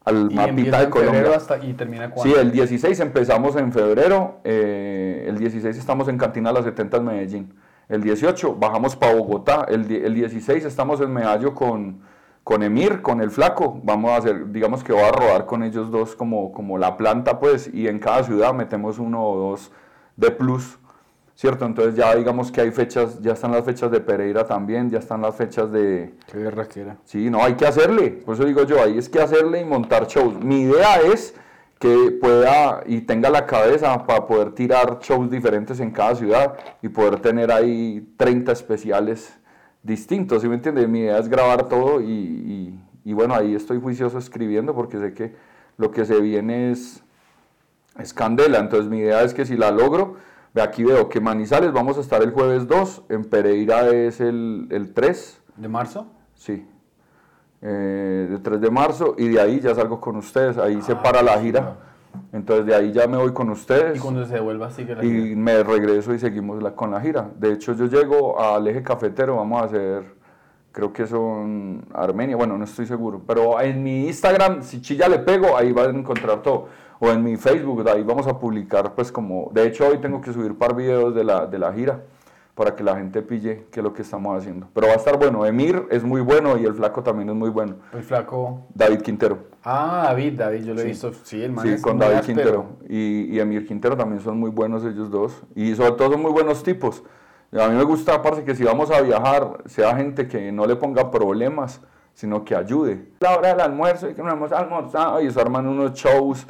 al mapita de Colombia. hasta, y termina Sí, cuándo? el 16 empezamos en febrero, eh, el 16 estamos en Cantina Las 70 en Medellín, el 18 bajamos para Bogotá, el, el 16 estamos en Medallo con, con Emir, con el Flaco, vamos a hacer, digamos que voy a rodar con ellos dos como, como la planta pues, y en cada ciudad metemos uno o dos de plus, ¿cierto? Entonces ya digamos que hay fechas, ya están las fechas de Pereira también, ya están las fechas de... Qué berraquera. Sí, no, hay que hacerle. Por eso digo yo, ahí es que hacerle y montar shows. Mi idea es que pueda y tenga la cabeza para poder tirar shows diferentes en cada ciudad y poder tener ahí 30 especiales distintos, ¿sí me entiendes? Mi idea es grabar todo y, y- y bueno, ahí estoy juicioso escribiendo porque sé que lo que se viene es, es candela. Entonces mi idea es que si la logro, aquí veo que Manizales vamos a estar el jueves 2, en Pereira es el, el 3. ¿De marzo? Sí. Eh, de 3 de marzo y de ahí ya salgo con ustedes. Ahí se para la gira. Entonces de ahí ya me voy con ustedes. Y cuando se devuelva sigue la y gira. me regreso y seguimos la- con la gira. De hecho, yo llego al eje cafetero, vamos a hacer, creo que son Armenia, bueno, no estoy seguro, pero en mi Instagram, si chilla le pego, ahí van a encontrar todo. O en mi Facebook, ahí vamos a publicar, pues como, de hecho hoy tengo que subir un par videos de la, de la gira para que la gente pille qué es lo que estamos haciendo. Pero va a estar bueno, Emir es muy bueno y el flaco también es muy bueno. El flaco. David Quintero. Ah, David, David, yo lo he visto. Sí, el man Sí, es con David áspero. Quintero. Y, y Emir Quintero también son muy buenos ellos dos. Y sobre todo son muy buenos tipos. A mí me gusta, aparte, que si vamos a viajar, sea gente que no le ponga problemas, sino que ayude. La hora del almuerzo y que no hemos almorzado y se arman unos shows.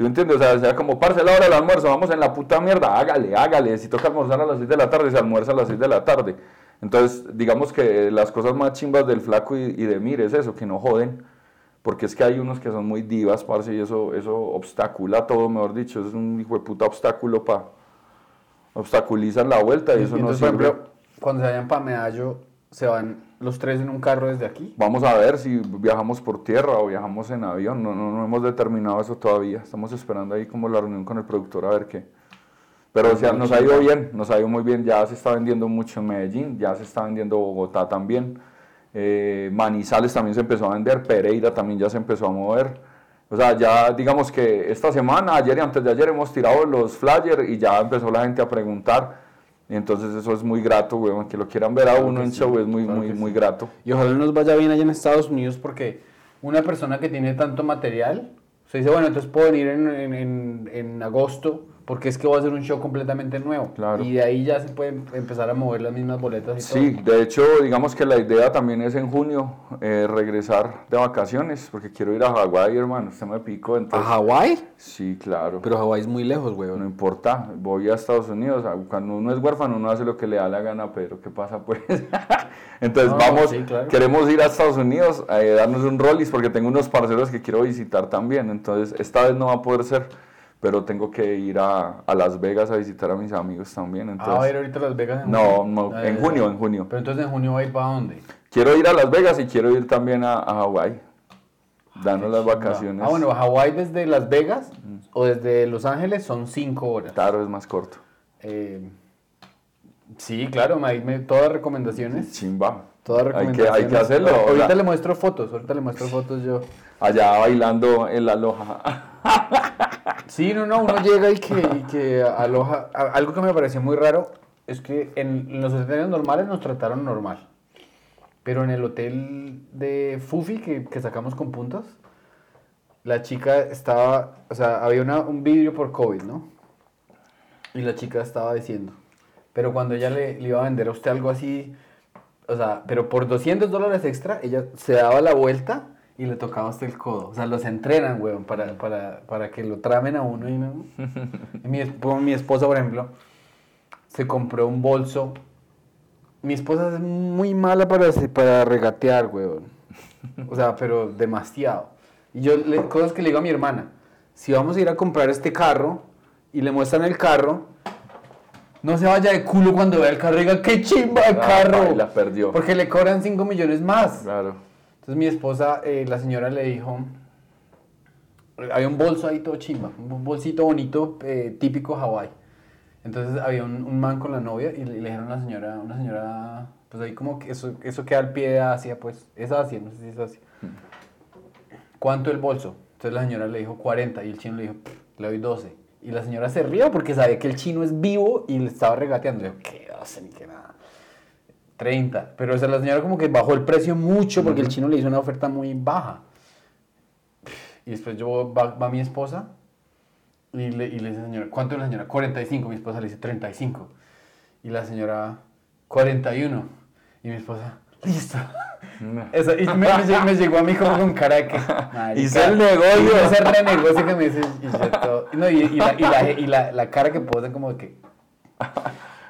¿Sí me entiendes? O sea, sea como, parce, la hora del almuerzo, vamos en la puta mierda, hágale, hágale. Si toca almorzar a las 6 de la tarde, se almuerza a las 6 de la tarde. Entonces, digamos que las cosas más chimbas del flaco y, y de Mir es eso, que no joden. Porque es que hay unos que son muy divas, parce, y eso, eso obstacula todo, mejor dicho. Es un hijo de puta obstáculo para... Obstaculizan la vuelta y eso no Entonces, por sirve. ejemplo, cuando se vayan para Medallo, ¿se van los tres en un carro desde aquí? Vamos a ver si viajamos por tierra o viajamos en avión. No, no, no hemos determinado eso todavía. Estamos esperando ahí como la reunión con el productor a ver qué. Pero o nos ha ido bien, nos ha ido muy bien. Ya se está vendiendo mucho en Medellín, ya se está vendiendo Bogotá también. Eh, Manizales también se empezó a vender, Pereira también ya se empezó a mover. O sea, ya digamos que esta semana, ayer y antes de ayer hemos tirado los flyers y ya empezó la gente a preguntar. Y entonces eso es muy grato, weón, que lo quieran ver a uno en sí, show es muy, claro muy, muy sí. grato. Y ojalá nos vaya bien allá en Estados Unidos porque una persona que tiene tanto material, se dice, bueno, entonces puedo venir en, en- en- en agosto porque es que voy a hacer un show completamente nuevo. Claro. Y de ahí ya se pueden empezar a mover las mismas boletas y Sí, todo. de hecho, digamos que la idea también es en junio eh, regresar de vacaciones, porque quiero ir a Hawái, hermano. Usted me picó, ¿A entonces. Hawái? Sí, claro. Pero Hawái es muy lejos, no weón. importa, voy a Estados Unidos. Cuando uno es huérfano, uno hace lo que le da la gana, pero ¿qué pasa, pues? entonces, No, vamos, sí, claro. queremos ir a Estados Unidos a darnos un rollis, porque tengo unos parceros que quiero visitar también. Entonces, esta vez no va a poder ser, pero tengo que ir a, a Las Vegas a visitar a mis amigos también. Entonces, Ah, va a ir ahorita a Las Vegas en No, junio. no, Ah, en junio, en junio. Pero entonces en junio va a ir para dónde? Quiero ir a Las Vegas y quiero ir también a, a Hawái. Darnos las vacaciones. Ah, bueno, Hawái desde Las Vegas o desde Los Ángeles son cinco horas. Claro, es más corto. Eh, sí, claro, me, me- todas recomendaciones. Chimba. Todas Hay que, recomendaciones. hay que hacerlo. Ahorita le muestro fotos, ahorita le muestro fotos yo. allá bailando en la loja. Sí, no, no, uno llega y que, que aloja. Algo que me pareció muy raro es que en, los hoteles normales nos trataron normal. Pero en el hotel de Fufi que, que sacamos con puntos, la chica estaba. O sea, había una- un vidrio por COVID, ¿no? Y la chica estaba diciendo. Pero cuando ella le, le iba a vender a usted algo así, o sea, pero por 200 dólares extra, ella se daba la vuelta y le tocaba a usted el codo. O sea, los entrenan, weón, para, para, para que lo tramen a uno. Y no. Y mi, mi esposa, por ejemplo, se compró un bolso. Mi esposa es muy mala para, para regatear, weón. O sea, pero demasiado. Y yo, le, cosas que le digo a mi hermana, si vamos a ir a comprar este carro y le muestran el carro, no se vaya de culo cuando vea el carro y diga, qué chimba el Ah, carro. la perdió. Porque le cobran 5 millones más. Claro. Entonces mi esposa, eh, la señora le dijo, había un bolso ahí todo chimba, un bolsito bonito, eh, típico Hawái. Entonces había un, un man con la novia y le, dijeron a la señora, una señora, pues ahí como que eso, eso queda al pie de Asia, pues es Asia, no sé si es Asia. ¿Cuánto el bolso? Entonces la señora le dijo 40 y el chino le dijo, "Pff, le doy 12. Y la señora se rió porque sabía que el chino es vivo y le estaba regateando. Le dijo, ¿qué 12 ni qué nada? 30. Pero o sea, la señora como que bajó el precio mucho porque el chino le hizo una oferta muy baja. Y después yo, va, va mi esposa y le, y le dice, señora, ¿cuánto es la señora? 45. Mi esposa le dice 35. Y la señora, 41. Y mi esposa, listo. Eso, y me, me llegó- me llegó a mí como con cara de que. Hice el negocio. Ese renegocio que me dice. Y, yo todo- no, y, y la, y, la, y la- la cara que posa como de que.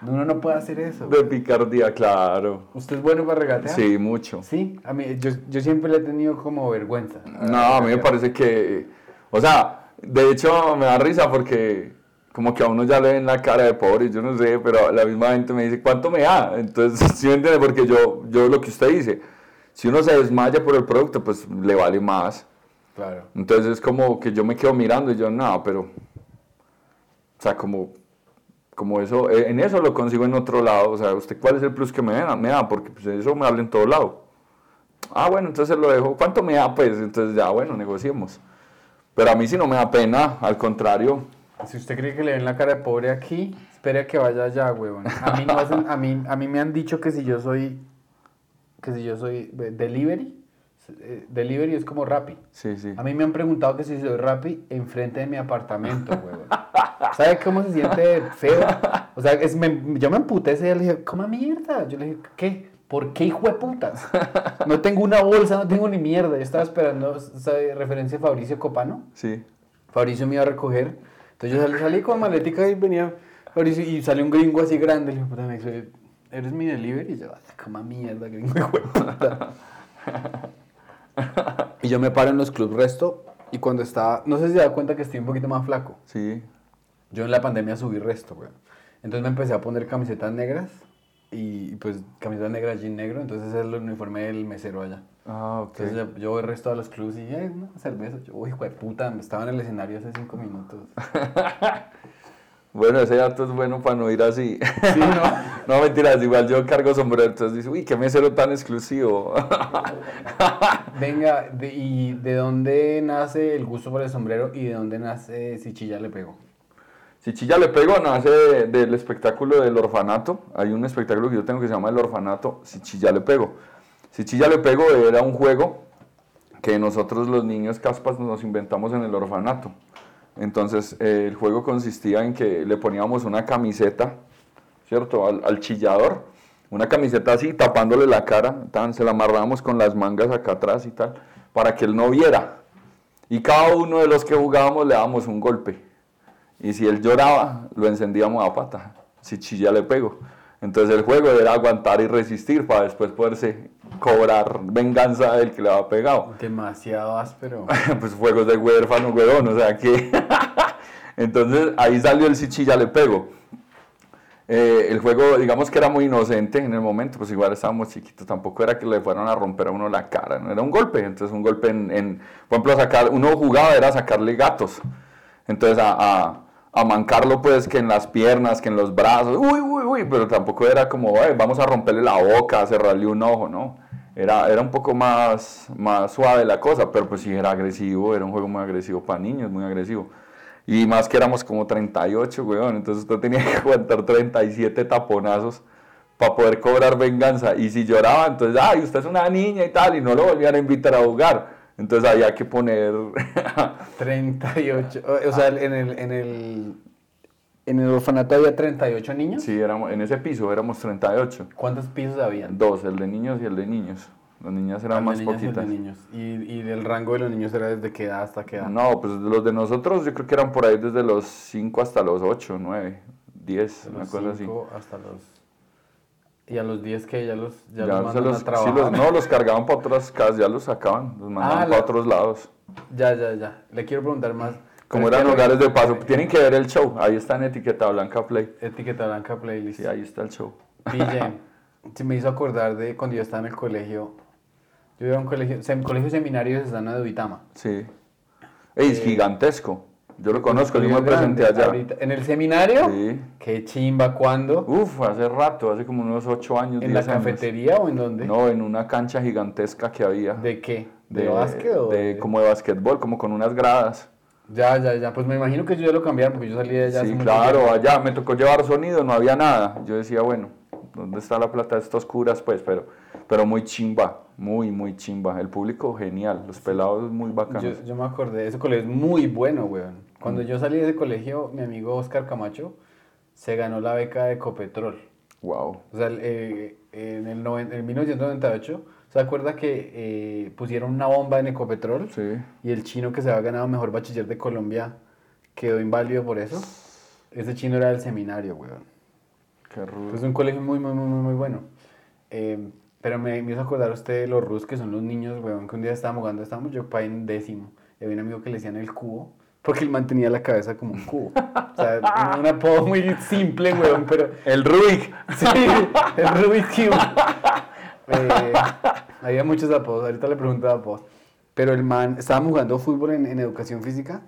Uno no puede hacer eso. De picardía, claro. ¿Usted es bueno para regatear? Sí, mucho. Sí, a mí, yo, yo siempre le he tenido como vergüenza. No, a mí me parece que, o sea, de hecho me da risa porque como que a uno ya le ven la cara de pobre, yo no sé, pero la misma gente me dice, ¿cuánto me da? Entonces, ¿sí me entiende? Porque yo, yo lo que usted dice, si uno se desmaya por el producto, pues le vale más. Claro. Entonces es como que yo me quedo mirando y yo, no, pero, o sea, como, como eso, eh, en eso lo consigo en otro lado, o sea, ¿usted cuál es el plus que me da? Me da, porque pues, eso me habla en todo lado. Ah, bueno, entonces lo dejo, ¿cuánto me da? Pues, entonces ya, bueno, negociemos. Pero a mí sí no me da pena, al contrario. Si usted cree que le ven la cara de pobre aquí, espere a que vaya allá, huevón. A mí, no hacen- a mí, a mí me han dicho que si yo soy, que si yo soy eh, delivery, delivery es como Rappi. Sí, sí. A mí me han preguntado que si soy Rappi enfrente de mi apartamento, huevón. ¿Sabe cómo se siente feo? O sea, es, me- yo me emputé ese día, le dije, ¿cómo mierda? Yo le dije, ¿qué? ¿Por qué hijo de putas? No tengo una bolsa, no tengo ni mierda. Yo estaba esperando, ¿sabe? Referencia a Fabricio Copano. Sí. Fabricio me iba a recoger. Entonces yo salí, salí con maletica y venía Fabricio y sale un gringo así grande. Le dije, puta, me dice, ¿eres mi delivery? Y yo, "Ay, coma mierda, gringo, hijo de puta. Y yo me paro en los clubs resto y cuando estaba, no sé si se da cuenta que estoy un poquito más flaco. Sí. Yo en la pandemia subí resto, güey. Entonces me empecé a poner camisetas negras y pues camisetas negras, jean negro. Entonces ese es el uniforme del mesero allá. Ah, ok. Entonces yo, yo voy resto a los clubs y, eh, una cerveza. Yo, uy, hijo de puta, estaba en el escenario hace cinco minutos. Bueno, ese dato es bueno para no ir así. Sí, ¿no? no, mentiras, igual yo cargo sombrero, entonces dice, uy, qué mesero tan exclusivo. Venga, de- ¿y de dónde nace el gusto por el sombrero y de dónde nace Si Chilla le pegó? Si Chilla le pego, nace de- del espectáculo del orfanato. Hay un espectáculo que yo tengo que se llama El Orfanato, Si Chilla le pego. Si Chilla le pego era un juego que nosotros los niños caspas nos inventamos en el orfanato. Entonces eh, el juego consistía en que le poníamos una camiseta, ¿cierto? Al, chillador, una camiseta así tapándole la cara, tan, se la amarrábamos con las mangas acá atrás y tal, para que él no viera. Y cada uno de los que jugábamos le dábamos un golpe. Y si él lloraba, lo encendíamos a pata. Si chilla le pego. Entonces el juego era aguantar y resistir para después poderse cobrar venganza del que le había pegado. Demasiado áspero. pues juegos de huérfano, huevón, o sea que... Entonces ahí salió el si chilla le pego. Eh, el juego, digamos que era muy inocente en el momento, pues igual estábamos chiquitos, tampoco era que le fueran a romper a uno la cara, no era un golpe, entonces un golpe en, en- por ejemplo, sacar, uno jugaba era sacarle gatos, entonces a, a, a mancarlo pues que en las piernas, que en los brazos, uy, uy, uy, pero tampoco era como, "Ay, vamos a romperle la boca, cerrarle un ojo, ¿no? Era, era un poco más, más suave la cosa, pero pues sí era agresivo, era un juego muy agresivo para niños, muy agresivo. Y más que éramos como 38, weón. Entonces usted tenía que aguantar 37 taponazos para poder cobrar venganza. Y si lloraba, entonces, ay, usted es una niña y tal, y no lo volvían a invitar a jugar. Entonces había que poner. 38. O o sea, en el, en el, en el orfanato había 38 niños. sí, éramos, en ese piso éramos 38. ¿Cuántos pisos habían? Dos, el de niños y el de niños. Las niñas eran más niñas y el de poquitas. niños. Y, y el rango de los niños era desde qué edad hasta qué edad. No, pues los de nosotros yo creo que eran por ahí desde los 5 hasta los 8, 9, 10, De una los cosa así. cinco hasta los... Y a los 10 que ya los, ya Ya los mandan los, a trabajar. los- no, los cargaban para otras casas, ya los sacaban, los mandaban Ah, para la- otros lados. Ya, ya, ya. Le quiero preguntar más. Como eran lugares de paso, tienen que ver el show, ahí está en etiqueta blanca play. Etiqueta blanca playlist. Sí, ahí está el show. PJ, se me hizo acordar de cuando yo estaba en el colegio. Yo iba a un colegio, sem- colegio seminario de Susana de Uitama. Sí. Ey, es Eh, gigantesco. Yo lo conozco, yo me presenté allá. ahorita. ¿En el seminario? Sí. Qué chimba, ¿cuándo? Uf, hace rato, hace como unos 8 años, ¿En la 10 años. cafetería o en dónde? No, en una cancha gigantesca que había. ¿De qué? ¿De, básquet o de- Como de basquetbol, como con unas gradas. Ya, ya, ya. Pues me imagino que yo ya lo cambiaron porque yo salí de allá Sí, claro, allá me tocó llevar sonido, no había nada. Yo decía, bueno, ¿dónde está la plata de estos curas? Pues, pero, pero muy chimba, muy, muy chimba. El público genial, los pelados muy bacanos. Yo, yo me acordé, ese colegio es muy bueno, weón. Mm. Cuando yo salí de ese colegio, mi amigo Oscar Camacho se ganó la beca de Ecopetrol. Wow. O sea, eh, en, el noven- en 1998, ¿se acuerda que eh, pusieron una bomba en Ecopetrol? Sí. Y el chino que se había ganado mejor bachiller de Colombia quedó inválido por eso. Ese chino era del seminario, weón. Qué rudo. Es un colegio muy, muy, muy, muy, bueno. Eh, pero me, me hizo acordar usted de los rus que son los niños, weón, que un día estábamos jugando, estábamos yo pa' en décimo, y había un amigo que le decían el cubo, porque él mantenía la cabeza como un cubo. O sea, un apodo muy simple, weón, pero El Rubik. sí, el Rubik's Cube. Eh, había muchos apodos, ahorita le pregunto de apodos. Pero el man, estábamos jugando fútbol en, en educación física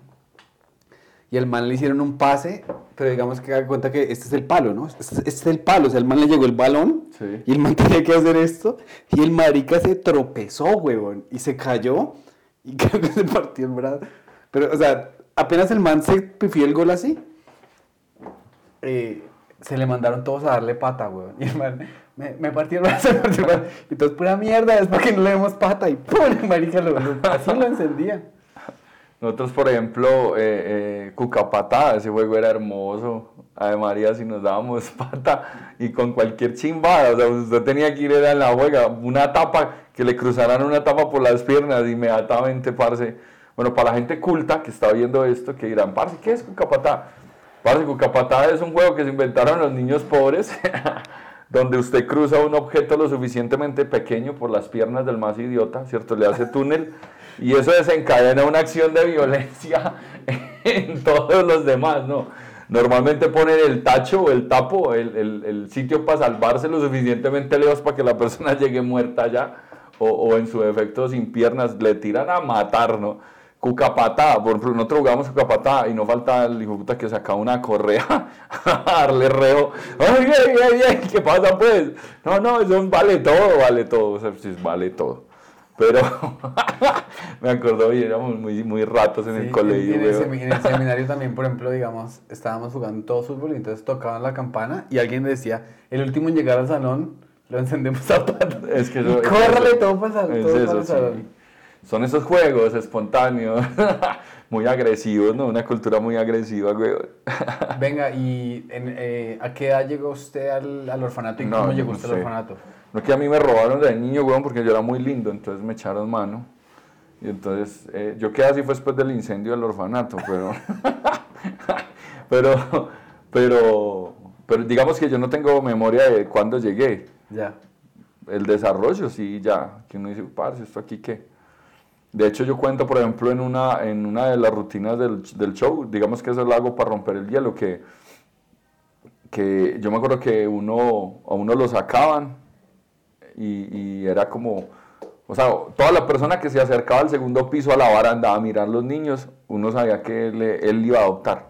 y el man le hicieron un pase, pero digamos que haga cuenta que este es el palo, ¿no? Este, este es el palo, o sea, el man le llegó el balón Sí. y el man tenía que hacer esto y el marica se tropezó, huevón, y se cayó y creo que se partió el brazo. Pero, o sea, apenas el man se pifió el gol así, eh, se le mandaron todos a darle pata, weón. Y el man, me, me partió el brazo, me partió el brazo. Entonces, pura mierda, es porque no le demos pata. Y ¡pum! marica lo, lo- así lo encendía. Nosotros, por ejemplo, eh, eh, Cucapatada, ese juego era hermoso. Ave María, si nos dábamos pata y con cualquier chimbada, o sea, usted tenía que ir era en la juega, una tapa, que le cruzaran una tapa por las piernas, inmediatamente, parce. Bueno, para la gente culta que está viendo esto, que dirán, parce, ¿qué es Cucapatada? Parce, Cucapatada es un juego que se inventaron los niños pobres, donde usted cruza un objeto lo suficientemente pequeño por las piernas del más idiota, ¿cierto? Le hace túnel y eso desencadena una acción de violencia en todos los demás, ¿no? Normalmente ponen el tacho o el tapo, el, el- sitio para salvarse lo suficientemente lejos para que la persona llegue muerta ya, o, o en su defecto sin piernas, le tiran a matar, ¿no? Cucapatada, por ejemplo, nosotros jugamos cucapatada y no falta el hijo puta que saca una correa a darle reo. ¡Ay, ay, ay, ay! ¿Qué pasa pues? No, no, eso vale todo, vale todo, o sea, sí, vale todo. Pero me acuerdo, y éramos muy, muy ratos en Sí, el colegio, en, el weón. semi- en el seminario también, por ejemplo, digamos, estábamos jugando todo fútbol y entonces tocaban la campana y alguien decía, el último en llegar al salón, lo encendemos a patas. Es que eso- es córrele eso. todo para el salón. Es todo para eso, el sí. Son esos juegos espontáneos, muy agresivos, ¿no? Una cultura muy agresiva, güey. Venga, ¿y en, eh, a qué edad llegó usted al, al orfanato y No, cómo llegó no usted sé. al orfanato? No que a mí me robaron de niño, weón, porque yo era muy lindo, entonces me echaron mano. Y entonces, eh, yo quedé así fue después del incendio del orfanato, pero... pero, pero, pero digamos que yo no tengo memoria de cuándo llegué. Ya. El desarrollo, sí, ya. Que uno dice, parce, ¿esto aquí qué? De hecho, yo cuento, por ejemplo, en una, en una de las rutinas del, del show, digamos que eso lo hago para romper el hielo, que, que yo me acuerdo que uno, a uno lo sacaban y, y era como, o sea, toda la persona que se acercaba al segundo piso a la baranda a mirar los niños, uno sabía que él, él iba a adoptar,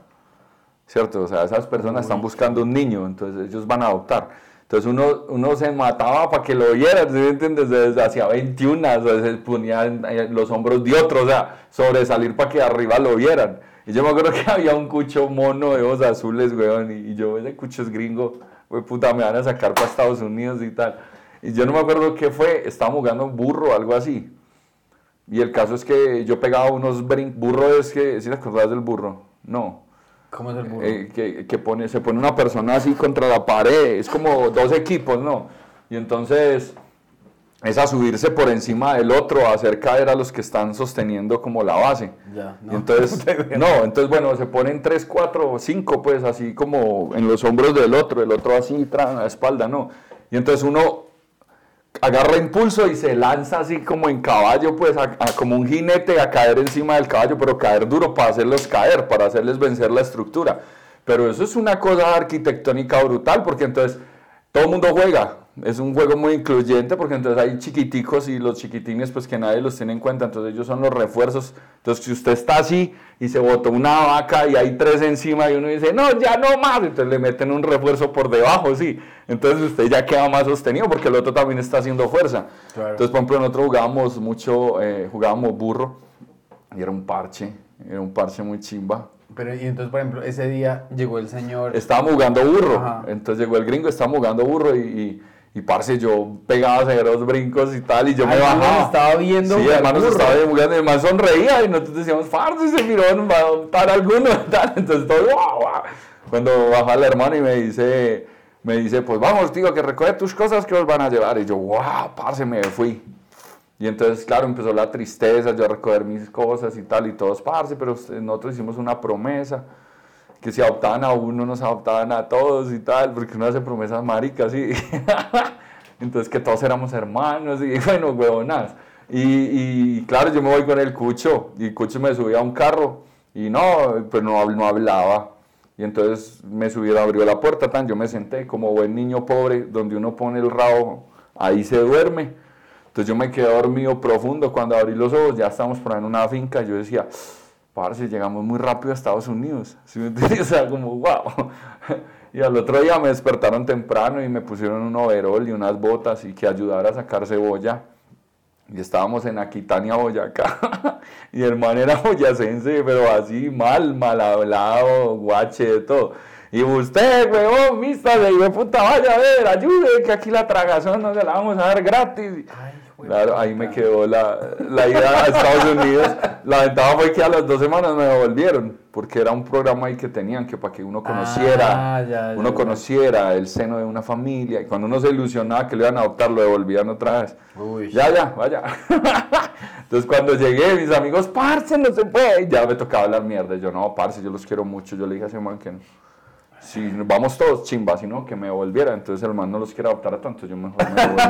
¿cierto? O sea, esas personas están buscando un niño, entonces ellos van a adoptar. Entonces uno, uno se mataba para que lo vieran, ¿sí entiendes? Desde hacía 21, o se ponía los hombros de otro, o sea, sobresalir para que arriba lo vieran. Y yo me acuerdo que había un cucho mono de ojos azules, weón, y, yo, ese cucho es gringo, güey, puta, me van a sacar para Estados Unidos y tal. Y yo no me acuerdo qué fue, estábamos jugando burro o algo así. Y el caso es que yo pegaba unos brincos, burro es que, ¿sí te acordás del burro? No. ¿Cómo es el burro? Eh, que, que pone, se pone una persona así contra la pared, es como dos equipos, ¿no? Y entonces es a subirse por encima del otro, a hacer caer a los que están sosteniendo como la base. ya, Y entonces, no, entonces bueno, se ponen tres, cuatro, cinco, pues así como en los hombros del otro, el otro así, en la espalda, ¿no? Y entonces uno agarra impulso y se lanza así como en caballo, pues a- a- como un jinete a caer encima del caballo, pero caer duro para hacerlos caer, para hacerles vencer la estructura. Pero eso es una cosa arquitectónica brutal, porque entonces todo el mundo juega. Es un juego muy incluyente porque entonces hay chiquiticos y los chiquitines pues que nadie los tiene en cuenta, entonces ellos son los refuerzos. Entonces si usted está así y se botó una vaca y hay tres encima y uno dice, no, ya no más, entonces le meten un refuerzo por debajo, sí. Entonces usted ya queda más sostenido porque el otro también está haciendo fuerza. Claro. Entonces por ejemplo nosotros jugábamos mucho, eh, jugábamos burro y era un parche, era un parche muy chimba. Pero, y entonces, por ejemplo, ese día llegó el señor... Estábamos jugando burro. Ajá. Entonces llegó el gringo, estábamos jugando burro y, y, y, parce, yo pegaba severos brincos y tal, y yo me bajaba. estaba viendo Sí, hermano, se estaba jugando, y man sonreía y nosotros decíamos, parce, se miró, nos va a adoptar alguno tal. Entonces todo, guau, guau. Cuando baja el hermano y me dice, me dice, pues vamos, tío, que recoge tus cosas que os van a llevar. Y yo, wow, parce, me fui. Y entonces, claro, empezó la tristeza, yo a recoger mis cosas y tal, y todos, parce, pero nosotros hicimos una promesa que si adoptaban a uno, nos adoptaban a todos y tal, porque uno hace promesas maricas, y entonces que todos éramos hermanos, y bueno, huevonas. Y, y claro, yo me voy con el Cucho, y Cucho me subía a un carro, y no, pues no hablaba. Y entonces me subieron, abrió la puerta, tan, yo me senté como buen niño pobre, donde uno pone el rabo, ahí se duerme. Entonces yo me quedé dormido profundo. Cuando abrí los ojos, ya estábamos por ahí en una finca. Yo decía, parce, llegamos muy rápido a Estados Unidos. ¿Sí me? O sea, como, wow. Y al otro día me despertaron temprano y me pusieron un overol y unas botas y que ayudara a sacar cebolla. Y estábamos en Aquitania, Boyacá. y el man era boyacense, pero así mal, mal hablado, guache, de todo. Y usted, huevón, mista de puta, vaya a ver, ayude, que aquí la tragazón no se la vamos a dar gratis. Claro, ahí me quedó la, la ida a Estados Unidos. La ventaja fue que a las dos semanas me devolvieron, porque era un programa ahí que tenían que para que uno conociera, Ah, uno conociera el seno de una familia. Y cuando uno se ilusionaba que lo iban a adoptar, lo devolvían otra vez. Uy. Ya, ya, vaya. Entonces cuando llegué, mis amigos, parce, no se puede. Ya me tocaba hablar mierda. Yo, no, parce, yo los quiero mucho. Yo le dije a ese man que no. Si vamos todos, chimba, si no, que me volviera. Entonces el man no los quiere adoptar a tanto, yo mejor me devolví.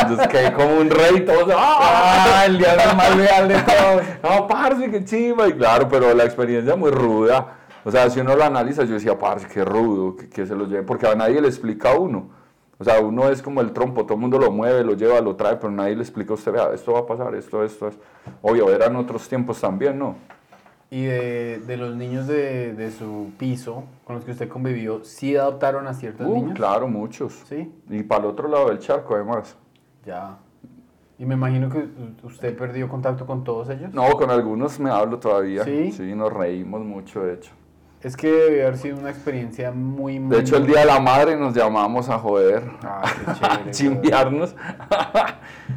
Entonces quedé como un rey, todos, ¡ah! Ah, el diablo más leal de todos. No, parce, qué chimba. Y claro, pero la experiencia muy ruda. O sea, si uno lo analiza, yo decía, parce, qué rudo, que, que se lo lleve, porque a nadie le explica a uno. O sea, uno es como el trompo, todo el mundo lo mueve, lo lleva, lo trae, pero nadie le explica a usted, vea, esto va a pasar, esto, esto, es. Obvio, eran otros tiempos también, ¿no? Y de, de los niños de, de su piso con los que usted convivió, ¿sí adoptaron a ciertos Uh, niños? claro, muchos. Sí, Y para el otro lado del charco, además. ya. Y me imagino que usted perdió contacto con todos ellos. No, con algunos me hablo todavía. ¿Sí? Sí, nos reímos mucho, de hecho. Es que debe haber sido una experiencia muy, muy... De hecho, el Día de la Madre nos llamamos a joder, Ah, qué a chimbiarnos.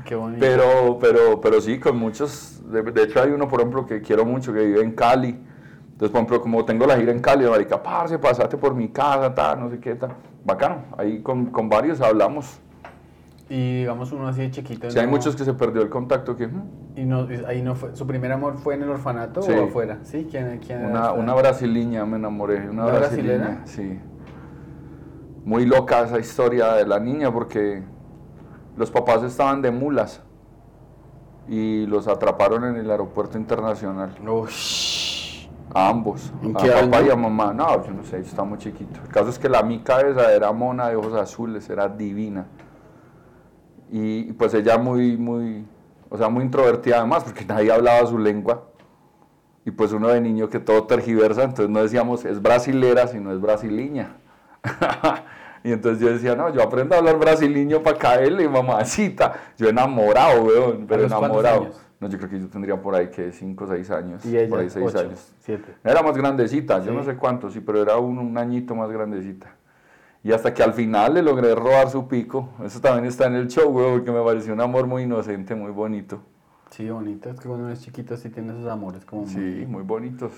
Qué bonito. Pero, pero, pero sí, con muchos. De, de hecho, hay uno, por ejemplo, que quiero mucho, que vive en Cali. Entonces, por ejemplo, como tengo la gira en Cali, marica, parce, pasate por mi casa, tal, no sé qué, tal. Bacano. Ahí con, con varios hablamos. Y digamos uno así de chiquito. Si hay muchos que se perdió el contacto, que mm, Y no, ahí no fue... ¿Su primer amor fue en el orfanato Sí. o afuera? ¿Sí? ¿Quién, quién era una, brasileña me enamoré, una, ¿Una brasileña, sí. Muy loca esa historia de la niña porque los papás estaban de mulas y los atraparon en el aeropuerto internacional. Ush. A ambos, ¿En a qué papá año? y a mamá. No, yo no sé, está muy chiquito. El caso es que la mica esa era mona de ojos azules, era divina. Y pues ella muy, muy, o sea, muy introvertida además, porque nadie hablaba su lengua. Y pues uno de niño que todo tergiversa, entonces no decíamos es brasilera, sino es brasiliña. y entonces yo decía, no, yo aprendo a hablar brasiliño para caerle, mamacita. Yo enamorado, weón, pero enamorado. años? No, yo creo que yo tendría por ahí que 5 o 6 años. Y ella, por ahí 6 ocho, años. siete. Era más grandecita, yo Sí. no sé cuánto, sí, pero era un, un añito más grandecita. Y hasta que al final le logré robar su pico. Eso también está en el show, güey, porque me pareció un amor muy inocente, muy bonito. Sí, bonito. Es que cuando uno es chiquito sí tiene esos amores como... muy- Sí, muy bonitos.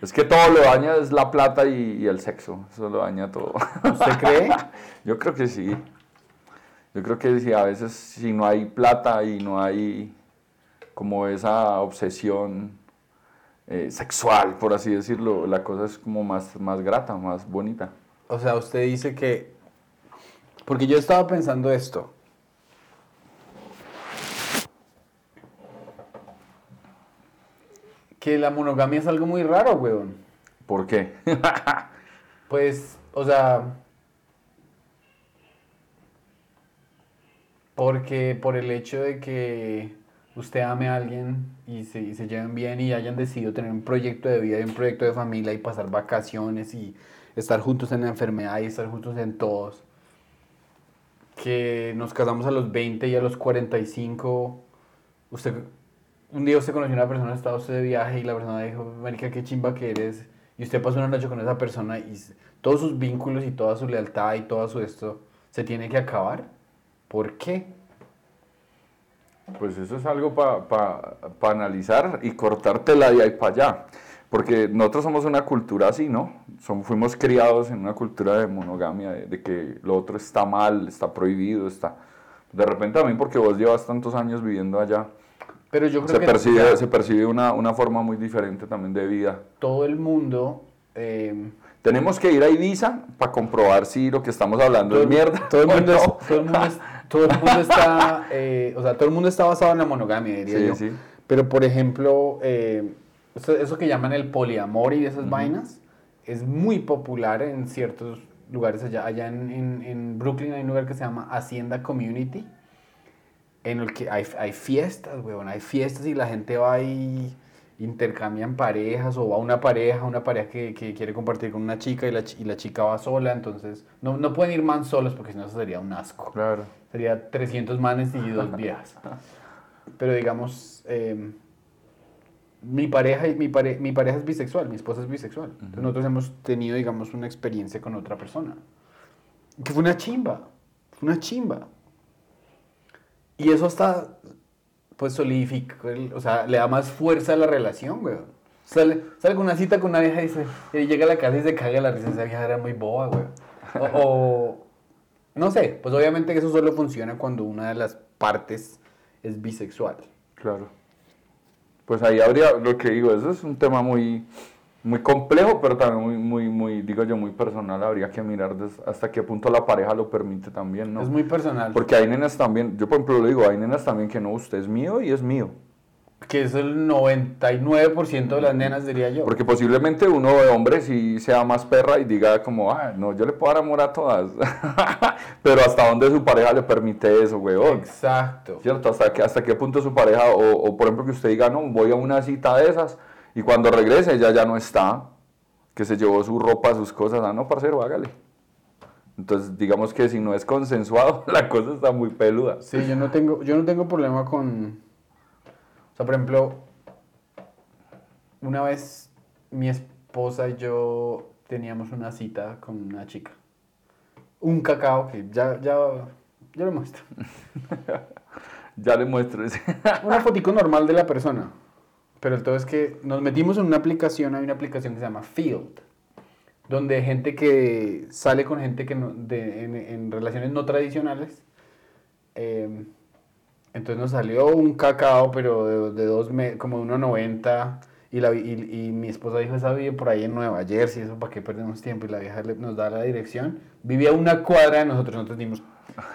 Es que todo lo daña es la plata y, y el sexo. Eso lo daña todo. ¿Usted cree? Yo creo que sí. Yo creo que sí, a veces si no hay plata y no hay como esa obsesión eh, sexual, por así decirlo, la cosa es como más, más grata, más bonita. O sea, usted dice que... Porque yo estaba pensando esto. Que la monogamia es algo muy raro, weón. ¿Por qué? Pues, o sea... Porque por el hecho de que usted ame a alguien y se, y se lleven bien y hayan decidido tener un proyecto de vida y un proyecto de familia y pasar vacaciones y estar juntos en la enfermedad y estar juntos en todos. Que nos casamos a los 20 y a los 45. Usted, un día usted conoció a una persona, estaba usted de viaje y la persona dijo, marica, qué chimba que eres. Y usted pasó una noche con esa persona y todos sus vínculos y toda su lealtad y todo su esto se tiene que acabar. ¿Por qué? Pues eso es algo para analizar y cortártela de ahí para allá. Porque nosotros somos una cultura así, ¿no? Fuimos criados en una cultura de monogamia, de, de que lo otro está mal, está prohibido, está... De repente también porque vos llevas tantos años viviendo allá, Pero yo creo se que percibe, se percibe una, una forma muy diferente también de vida. todo el mundo... eh, Tenemos que ir a Ibiza para comprobar si lo que estamos hablando es mierda. Todo el o mundo, no. es- todo el mundo, es- todo el mundo está, eh, o sea, todo el mundo está basado en la monogamia, diría Sí, yo. sí. Pero, por ejemplo, eh, eso, eso que llaman el poliamor y esas vainas es muy popular en ciertos lugares allá. Allá en, en- en Brooklyn hay un lugar que se llama Hacienda Community en el que hay, hay fiestas, weón, hay fiestas y la gente va y intercambian parejas o va una pareja, una pareja que, que quiere compartir con una chica y la, y la chica va sola, entonces no, no pueden ir man solos porque si no eso sería un asco. Claro. Sería 300 manes y dos viejas. Pero digamos, eh, mi, pareja, mi, pare- mi pareja es bisexual, mi esposa es bisexual. Entonces nosotros hemos tenido, digamos, una experiencia con otra persona. Que fue una chimba, fue una chimba. Y eso hasta, pues, solidifica, o sea, le da más fuerza a la relación, güey. Sale, sale con una cita con una vieja y, dice, y llega a la casa y se caga la risa, esa vieja era muy boba, güey. O, o- no sé, pues obviamente eso solo funciona cuando una de las partes es bisexual. Claro. Pues ahí habría, lo que digo, eso es un tema muy, muy complejo, pero también muy, muy, muy, digo yo, muy personal. Habría que mirar hasta qué punto la pareja lo permite también, ¿no? Es muy personal. Porque hay nenas también, yo por ejemplo lo digo, hay nenas también que no, usted es mío y es mío. Que es el 99% de las nenas, diría yo. Porque posiblemente uno de hombre sí sea más perra y diga como, ah, no, yo le puedo dar amor a todas. Pero hasta dónde su pareja le permite eso, weón. Exacto. ¿Cierto? ¿Hasta qué, hasta qué punto su pareja, o, o, por ejemplo que usted diga, no, voy a una cita de esas y cuando regrese ella ya no está, que se llevó su ropa, sus cosas, ah, no, parcero, hágale. Entonces, digamos que si no es consensuado, la cosa está muy peluda. Sí, yo no tengo, yo no tengo problema con... Sea, por ejemplo, una vez mi esposa y yo teníamos una cita con una chica. Un cacao que ya, ya, yo le muestro. Ya le muestro ese. Una fotico normal de la persona. Pero el todo es que nos metimos en una aplicación, hay una aplicación que se llama Field, donde gente que sale con gente que no- de- en, en relaciones no tradicionales. eh, entonces nos salió un cacao, pero de, de dos me- como de 1,90. Y, la, y, y mi esposa dijo, esa vive por ahí en Nueva Jersey, eso para qué perdemos tiempo. Y la vieja le- nos da la dirección. Vivía una cuadra de nosotros, nosotros dijimos,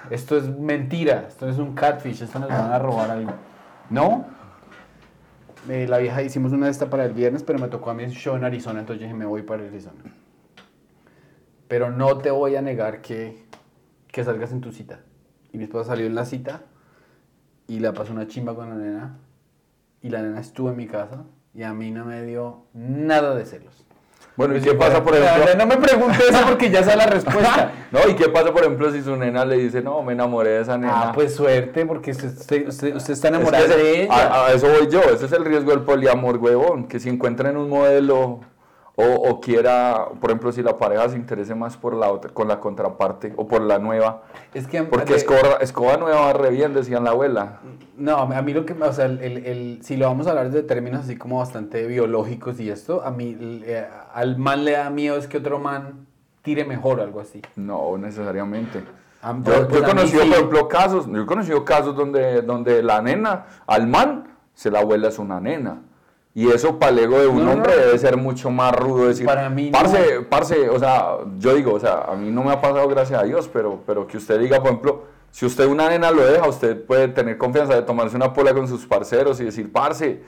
esto es mentira, esto es un catfish, esto nos van a robar algo. No, eh, la vieja hicimos una de esta para el viernes, pero me tocó a mí el show en Arizona, entonces dije, me voy para Arizona. Pero no te voy a negar que, que salgas en tu cita. Y mi esposa salió en la cita y la pasó una chimba con la nena. Y la nena estuvo en mi casa y a mí no me dio nada de celos. Bueno, ¿y qué pasa, por ejemplo? No me preguntes eso porque ya sé la respuesta. No, ¿y qué pasa, por ejemplo, si su nena le dice, no, me enamoré de esa nena? Ah, pues suerte, porque usted, usted, usted- está Es que enamorado ese- de ella. A, a eso voy yo, ese es el riesgo del poliamor, huevón, que si encuentran un modelo o, o quiera, por ejemplo, si la pareja se interese más por la otra, con la contraparte o por la nueva, es que porque de- escoba, escoba nueva va re bien, decían la abuela. No, a mí lo que, o sea, el, el- el- si lo vamos a hablar de términos así como bastante biológicos y esto, a mí, eh, al man le da miedo es que otro man tire mejor o algo así. No, necesariamente. Yo, pues, yo pues he conocido, sí. por ejemplo, casos, yo he conocido casos donde, donde la nena, al man, se la abuela es una nena. Y eso para el ego de un No, hombre no. debe ser mucho más rudo decir, Para mí no. parce, parce, o sea, yo digo, o sea, a mí no me ha pasado gracias a Dios, pero, pero que usted diga, por ejemplo, si usted una nena lo deja, usted puede tener confianza de tomarse una pola con sus parceros y decir, parce,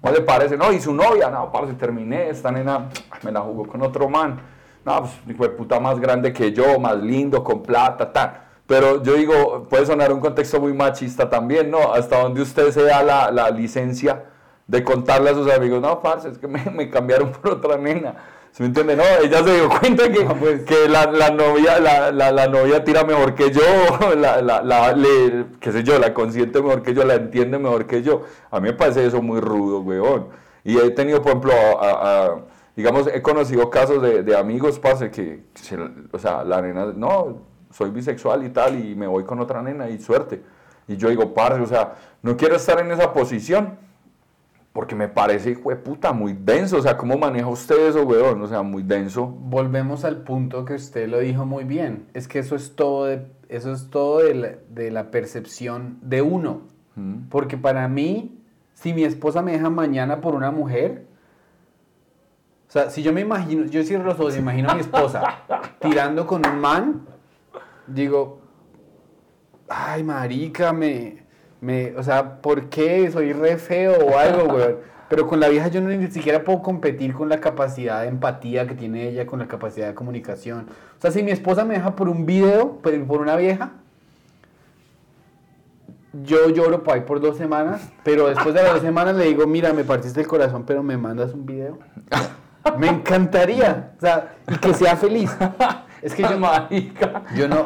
¿cómo le parece? No, y su novia, no, parce, terminé, esta nena me la jugó con otro man. No, pues, hijo de puta más grande que yo, más lindo, con plata, tal. Pero yo digo, puede sonar un contexto muy machista también, ¿no? Hasta donde usted se da la, la licencia de contarle a sus amigos, no, parce, es que me, me cambiaron por otra nena. ¿Se me entiende? No, ella se dio cuenta que, No, pues. que la, la novia, la, la, la novia tira mejor que yo, la, la, la- le- qué sé yo, la consiente mejor que yo, la entiende mejor que yo. A mí me parece eso muy rudo, weón. Y he tenido, por ejemplo, a- a- digamos, he conocido casos de, de amigos, parce, que, se- o sea, la nena, no, soy bisexual y tal, y me voy con otra nena, y suerte. Y yo digo, parce, o sea, no quiero estar en esa posición, porque me parece, hijo de puta, muy denso. O sea, ¿cómo maneja usted eso, weón? O sea, muy denso. Volvemos al punto que usted lo dijo muy bien. Es que eso es todo de, eso es todo de la, de la percepción de uno. Mm. Porque para mí, si mi esposa me deja mañana por una mujer, o sea, si yo me imagino, yo cierro los ojos y imagino a mi esposa tirando con un man, digo, ay, marica, me, me, o sea, ¿por qué? Soy re feo o algo, güey. Pero con la vieja yo no ni siquiera puedo competir con la capacidad de empatía que tiene ella, con la capacidad de comunicación. O sea, si mi esposa me deja por un video, por por una vieja, yo lloro por ahí por dos semanas, pero después de las dos semanas le digo, mira, me partiste el corazón, pero me mandas un video. Me encantaría, o sea, y que sea feliz. Es que yo, yo no,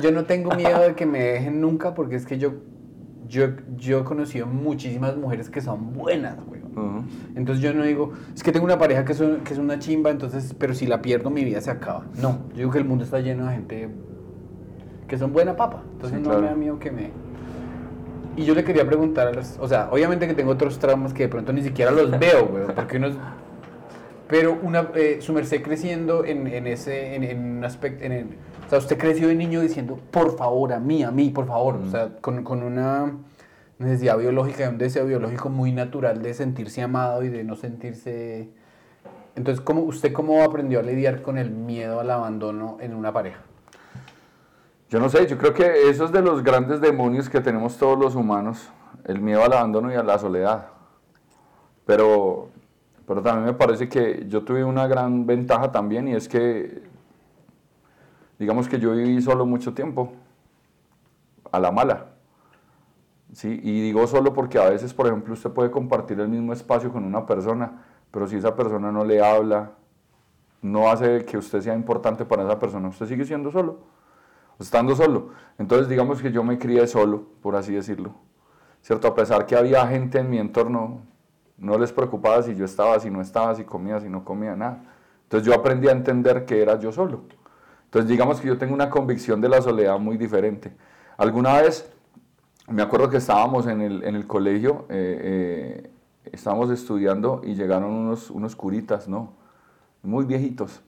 yo no tengo miedo de que me dejen nunca, porque es que yo, yo, yo he conocido muchísimas mujeres que son buenas, güey. Entonces yo no digo, es que tengo una pareja que es, que es una chimba, entonces, pero si la pierdo mi vida se acaba. No, yo digo que el mundo está lleno de gente que son buena papa. Entonces no me da miedo que me... Y yo le quería preguntar a los... O sea, obviamente que tengo otros traumas que de pronto ni siquiera los veo, güey. Porque uno... Pero una, eh, su merced creciendo en, en ese... En, en, un aspecto... En o sea, usted creció de niño diciendo, por favor, a mí, a mí, por favor. O sea, con, con una necesidad biológica, un deseo biológico muy natural de sentirse amado y de no sentirse... Entonces, ¿cómo, ¿usted cómo aprendió a lidiar con el miedo al abandono en una pareja? Yo no sé, yo creo que eso es de los grandes demonios que tenemos todos los humanos, el miedo al abandono y a la soledad. Pero, pero también me parece que yo tuve una gran ventaja también y es que, digamos que yo viví solo mucho tiempo, a la mala. ¿sí? Y digo solo porque a veces, por ejemplo, usted puede compartir el mismo espacio con una persona, pero si esa persona no le habla, no hace que usted sea importante para esa persona, usted sigue siendo solo estando solo. Entonces digamos que yo me crié solo, por así decirlo. ¿Cierto? A pesar que había gente en mi entorno, no les preocupaba si yo estaba, si no estaba, si comía, si no comía, nada. Entonces yo aprendí a entender que era yo solo. Entonces digamos que yo tengo una convicción de la soledad muy diferente. Alguna vez, me acuerdo que estábamos en el, en el colegio, eh, eh, estábamos estudiando y llegaron unos, unos curitas, ¿no? Muy viejitos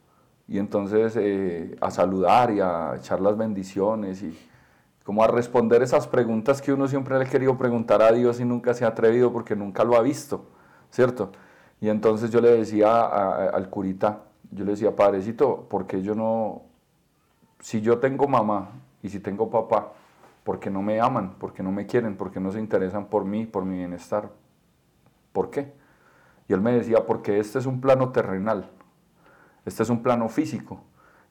y entonces eh, a saludar y a echar las bendiciones y como a responder esas preguntas que uno siempre le ha querido preguntar a Dios y nunca se ha atrevido porque nunca lo ha visto, ¿cierto? Y entonces yo le decía al curita, yo le decía, padrecito, ¿por qué yo no, si yo tengo mamá y si tengo papá, ¿por qué no me aman? ¿Por qué no me quieren? ¿Por qué no se interesan por mí, por mi bienestar? ¿Por qué? Y él me decía, porque este es un plano terrenal este es un plano físico.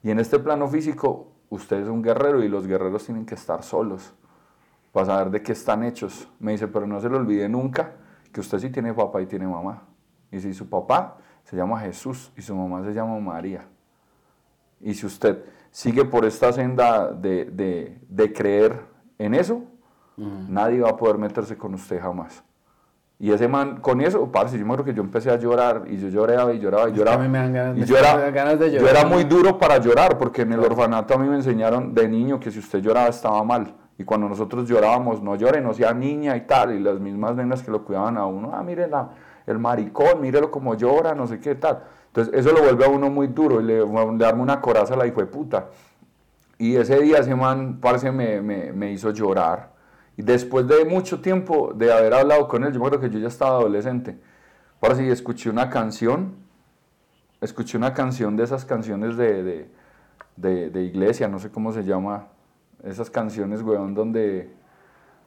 Y en este plano físico usted es un guerrero y los guerreros tienen que estar solos para saber de qué están hechos. Me dice, pero no se le olvide nunca que usted sí tiene papá y tiene mamá. Y si su papá se llama Jesús y su mamá se llama María. Y si usted sigue por esta senda de, creer en eso, nadie va a poder meterse con usted jamás. Y ese man, con eso, parce, yo me acuerdo que yo empecé a llorar y yo lloraba y lloraba y lloraba. y yo era, yo era muy duro para llorar porque en el orfanato a mí me enseñaron de niño que si usted lloraba estaba mal. Y cuando nosotros llorábamos, no llore, no sea niña y tal. Y las mismas nenas que lo cuidaban a uno, ah, mire la, el maricón, mírelo como llora, no sé qué tal. Entonces eso lo vuelve a uno muy duro y le, le arma una coraza a la hijo de puta. Y ese día ese man, parce, me, me, hizo llorar y después de mucho tiempo de haber hablado con él, yo acuerdo que yo ya estaba adolescente, ahora sí, escuché una canción, escuché una canción de esas canciones de, de, de, iglesia, no sé cómo se llama, esas canciones, weón, donde,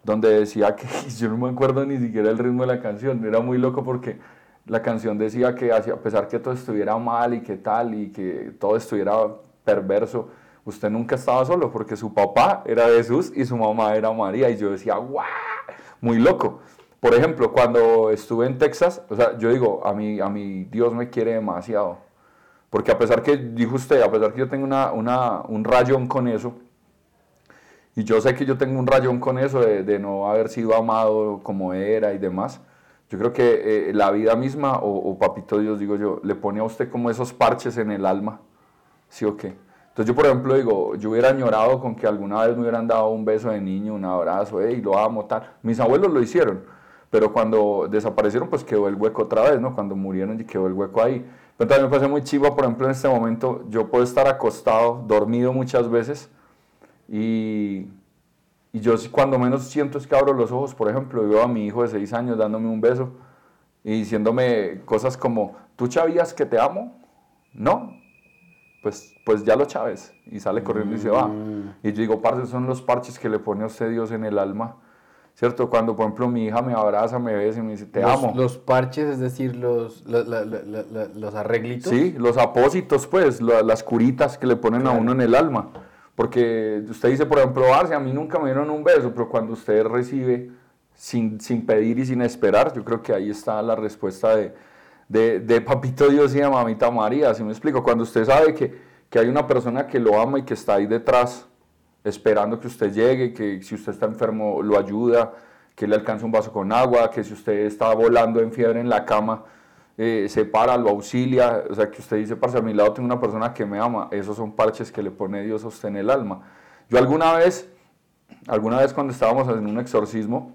donde decía que, yo no me acuerdo ni siquiera el ritmo de la canción, era muy loco porque la canción decía que a pesar que todo estuviera mal y que tal, y que todo estuviera perverso, usted nunca estaba solo porque su papá era Jesús y su mamá era María. Y yo decía, ¡guau! Muy loco. Por ejemplo, cuando estuve en Texas, o sea, yo digo, a mí, a mí Dios me quiere demasiado. Porque a pesar que, dijo usted, a pesar que yo tengo una, una, un rayón con eso, y yo sé que yo tengo un rayón con eso de, de no haber sido amado como era y demás, yo creo que eh, la vida misma, o, o, papito Dios, digo yo, le pone a usted como esos parches en el alma, ¿sí o qué? Entonces yo, por ejemplo, digo, yo hubiera añorado con que alguna vez me hubieran dado un beso de niño, un abrazo, y lo amo, tal. Mis abuelos lo hicieron, pero cuando desaparecieron, pues quedó el hueco otra vez, ¿no? Cuando murieron y quedó el hueco ahí. Pero también me parece muy chiva, por ejemplo, en este momento, yo puedo estar acostado, dormido muchas veces, y, y yo cuando menos siento es que abro los ojos, por ejemplo, y veo a mi hijo de seis años dándome un beso y diciéndome cosas como, ¿tú sabías que te amo? No, pues, pues ya lo chaves. Y sale corriendo y se va. Mm. Y yo digo, parce, son los parches que le pone a usted Dios en el alma. ¿Cierto? Cuando, por ejemplo, mi hija me abraza, me besa y me dice, te amo. Los parches, es decir, los, los, arreglitos. Sí, los apósitos, pues, las curitas que le ponen a uno en el alma. Porque usted dice, por ejemplo, a mí nunca me dieron un beso, pero cuando usted recibe sin, sin pedir y sin esperar, yo creo que ahí está la respuesta de, de, Papito Dios y de Mamita María, ¿sí me explico? Cuando usted sabe que, que hay una persona que lo ama y que está ahí detrás, esperando que usted llegue, que si usted está enfermo lo ayuda, que le alcanza un vaso con agua, que si usted está volando en fiebre en la cama, eh, se para, lo auxilia, o sea, que usted dice, parce, a mi lado tengo una persona que me ama, esos son parches que le pone Dios a en el alma. Yo alguna vez, alguna vez cuando estábamos en un exorcismo,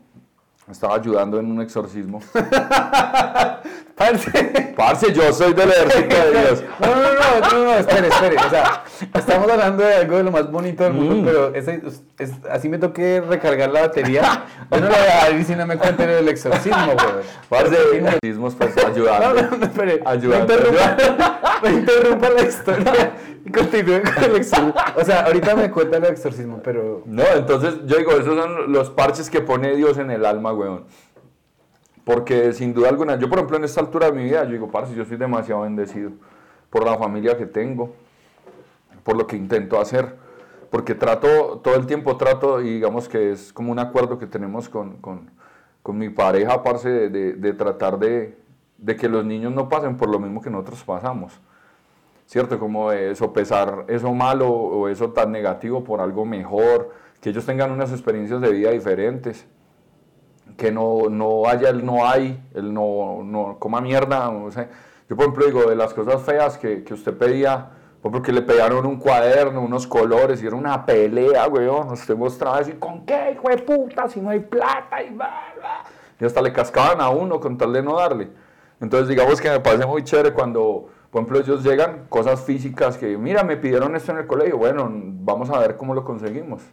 estaba ayudando en un exorcismo. Parce. Parce, yo soy del ejército de Dios. No, no, no, no, no, no, espere, espere. O sea, estamos hablando de algo de lo más bonito del mundo, Mm. pero ese- es- así me toqué recargar la batería. Yo no lo voy a dar si no me cuenten el exorcismo, güey. Parce, exorcismos, pues ayudando. no, no, espere. No Ayudando. no interrumpa la historia y continúe con el exorcismo. O sea, ahorita me cuenta el exorcismo, pero. No, entonces yo digo, esos son los parches que pone Dios en el alma, weón. Porque sin duda alguna, yo por ejemplo en esta altura de mi vida, yo digo, parce, yo soy demasiado bendecido por la familia que tengo, por lo que intento hacer, porque trato, todo el tiempo trato, y digamos que es como un acuerdo que tenemos con, con, con mi pareja, parce, de, de- tratar de, de que los niños no pasen por lo mismo que nosotros pasamos. ¿cierto? Como de sopesar eso malo o eso tan negativo por algo mejor, que ellos tengan unas experiencias de vida diferentes, que no, no haya el no hay, el no, no coma mierda, o sea, yo por ejemplo digo, de las cosas feas que, que usted pedía, porque le pegaron un cuaderno, unos colores, y era una pelea, weón, usted mostraba eso, y con qué, hijo de puta, si no hay plata, y bla, bla. Y hasta le cascaban a uno con tal de no darle. Entonces, digamos que me parece muy chévere cuando, por ejemplo, ellos llegan, cosas físicas que, mira, me pidieron esto en el colegio, bueno, vamos a ver cómo lo conseguimos.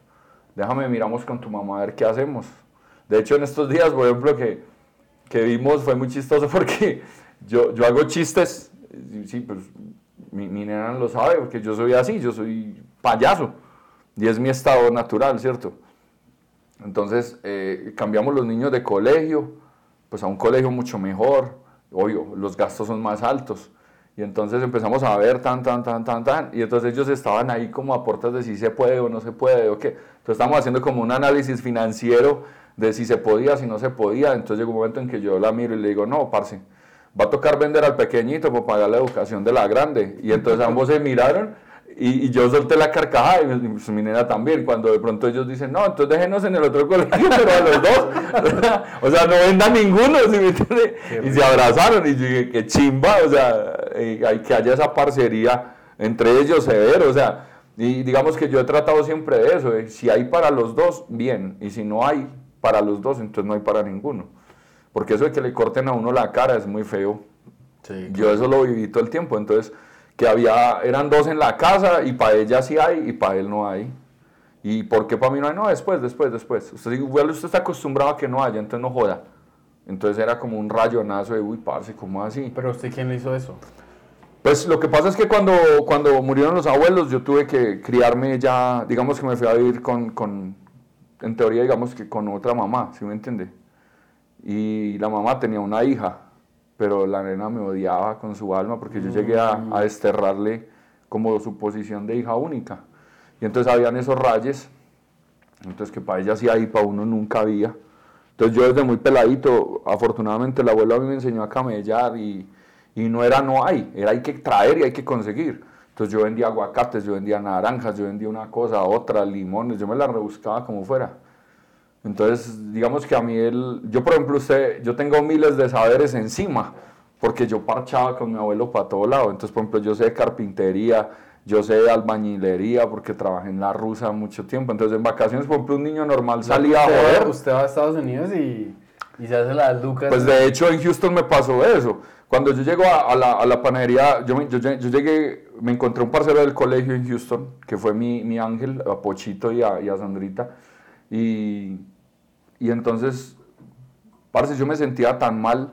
Déjame, miramos con tu mamá a ver qué hacemos. De hecho, en estos días, por ejemplo, que, que vimos, fue muy chistoso porque yo, yo hago chistes, sí, pues mi, mi nena lo sabe, porque yo soy así, yo soy payaso, y es mi estado natural, ¿cierto? Entonces, eh, cambiamos los niños de colegio, pues a un colegio mucho mejor, obvio, los gastos son más altos. Y entonces empezamos a ver tan, tan, tan, tan, tan. Y entonces ellos estaban ahí como a puertas de si se puede o no se puede o qué. Entonces estamos haciendo como un análisis financiero de si se podía, si no se podía. Entonces llegó un momento en que yo la miro y le digo, no, parce, va a tocar vender al pequeñito para pagar la educación de la grande. Y entonces ambos se miraron y, y yo solté la carcajada y mi, pues, mi nena también. Cuando de pronto ellos dicen, no, entonces déjenos en el otro colegio, pero a los dos. o sea, no venda ninguno, ¿sí me? Y se abrazaron y yo dije, qué chimba, o sea, eh, hay que haya esa parcería entre ellos severo, o sea. Y digamos que yo he tratado siempre de eso, si hay para los dos, bien, y si no hay para los dos, entonces no hay para ninguno. Porque eso de que le corten a uno la cara es muy feo. Sí. Yo eso lo viví todo el tiempo, entonces que había, eran dos en la casa y para ella sí hay y para él no hay. ¿Y por qué para mí no hay? No, después, después, después. Usted, igual usted está acostumbrado a que no haya, entonces no joda. Entonces era como un rayonazo de, uy, parce, ¿cómo así? Pero usted, ¿quién le hizo eso? Pues lo que pasa es que cuando, cuando murieron los abuelos, yo tuve que criarme ya, digamos que me fui a vivir con, con en teoría, digamos que con otra mamá, ¿sí me entiende? Y la mamá tenía una hija, pero la nena me odiaba con su alma porque yo llegué a, a desterrarle como su posición de hija única. Y entonces habían esos rayes, entonces que para ella sí hay, para uno nunca había. Entonces yo desde muy peladito, afortunadamente el abuelo a mí me enseñó a camellar y, y no era no hay, era hay que traer y hay que conseguir. Entonces yo vendía aguacates, yo vendía naranjas, yo vendía una cosa, otra, limones, yo me la rebuscaba como fuera. Entonces, digamos que a mí él, yo por ejemplo, usted, yo tengo miles de saberes encima, porque yo parchaba con mi abuelo para todo lado. Entonces, por ejemplo, yo sé de carpintería, yo sé de albañilería, porque trabajé en la rusa mucho tiempo. Entonces, en vacaciones, por ejemplo, un niño normal salía a usted, joder. Usted va a Estados Unidos y, y se hace las lucas. Pues de hecho en Houston me pasó eso. Cuando yo llego a, a la, a la panadería, yo, me- yo, yo llegué, me encontré un parcero del colegio en Houston, que fue mi, mi ángel, a Pochito y a, y a Sandrita. Y, y entonces, parce, yo me sentía tan mal,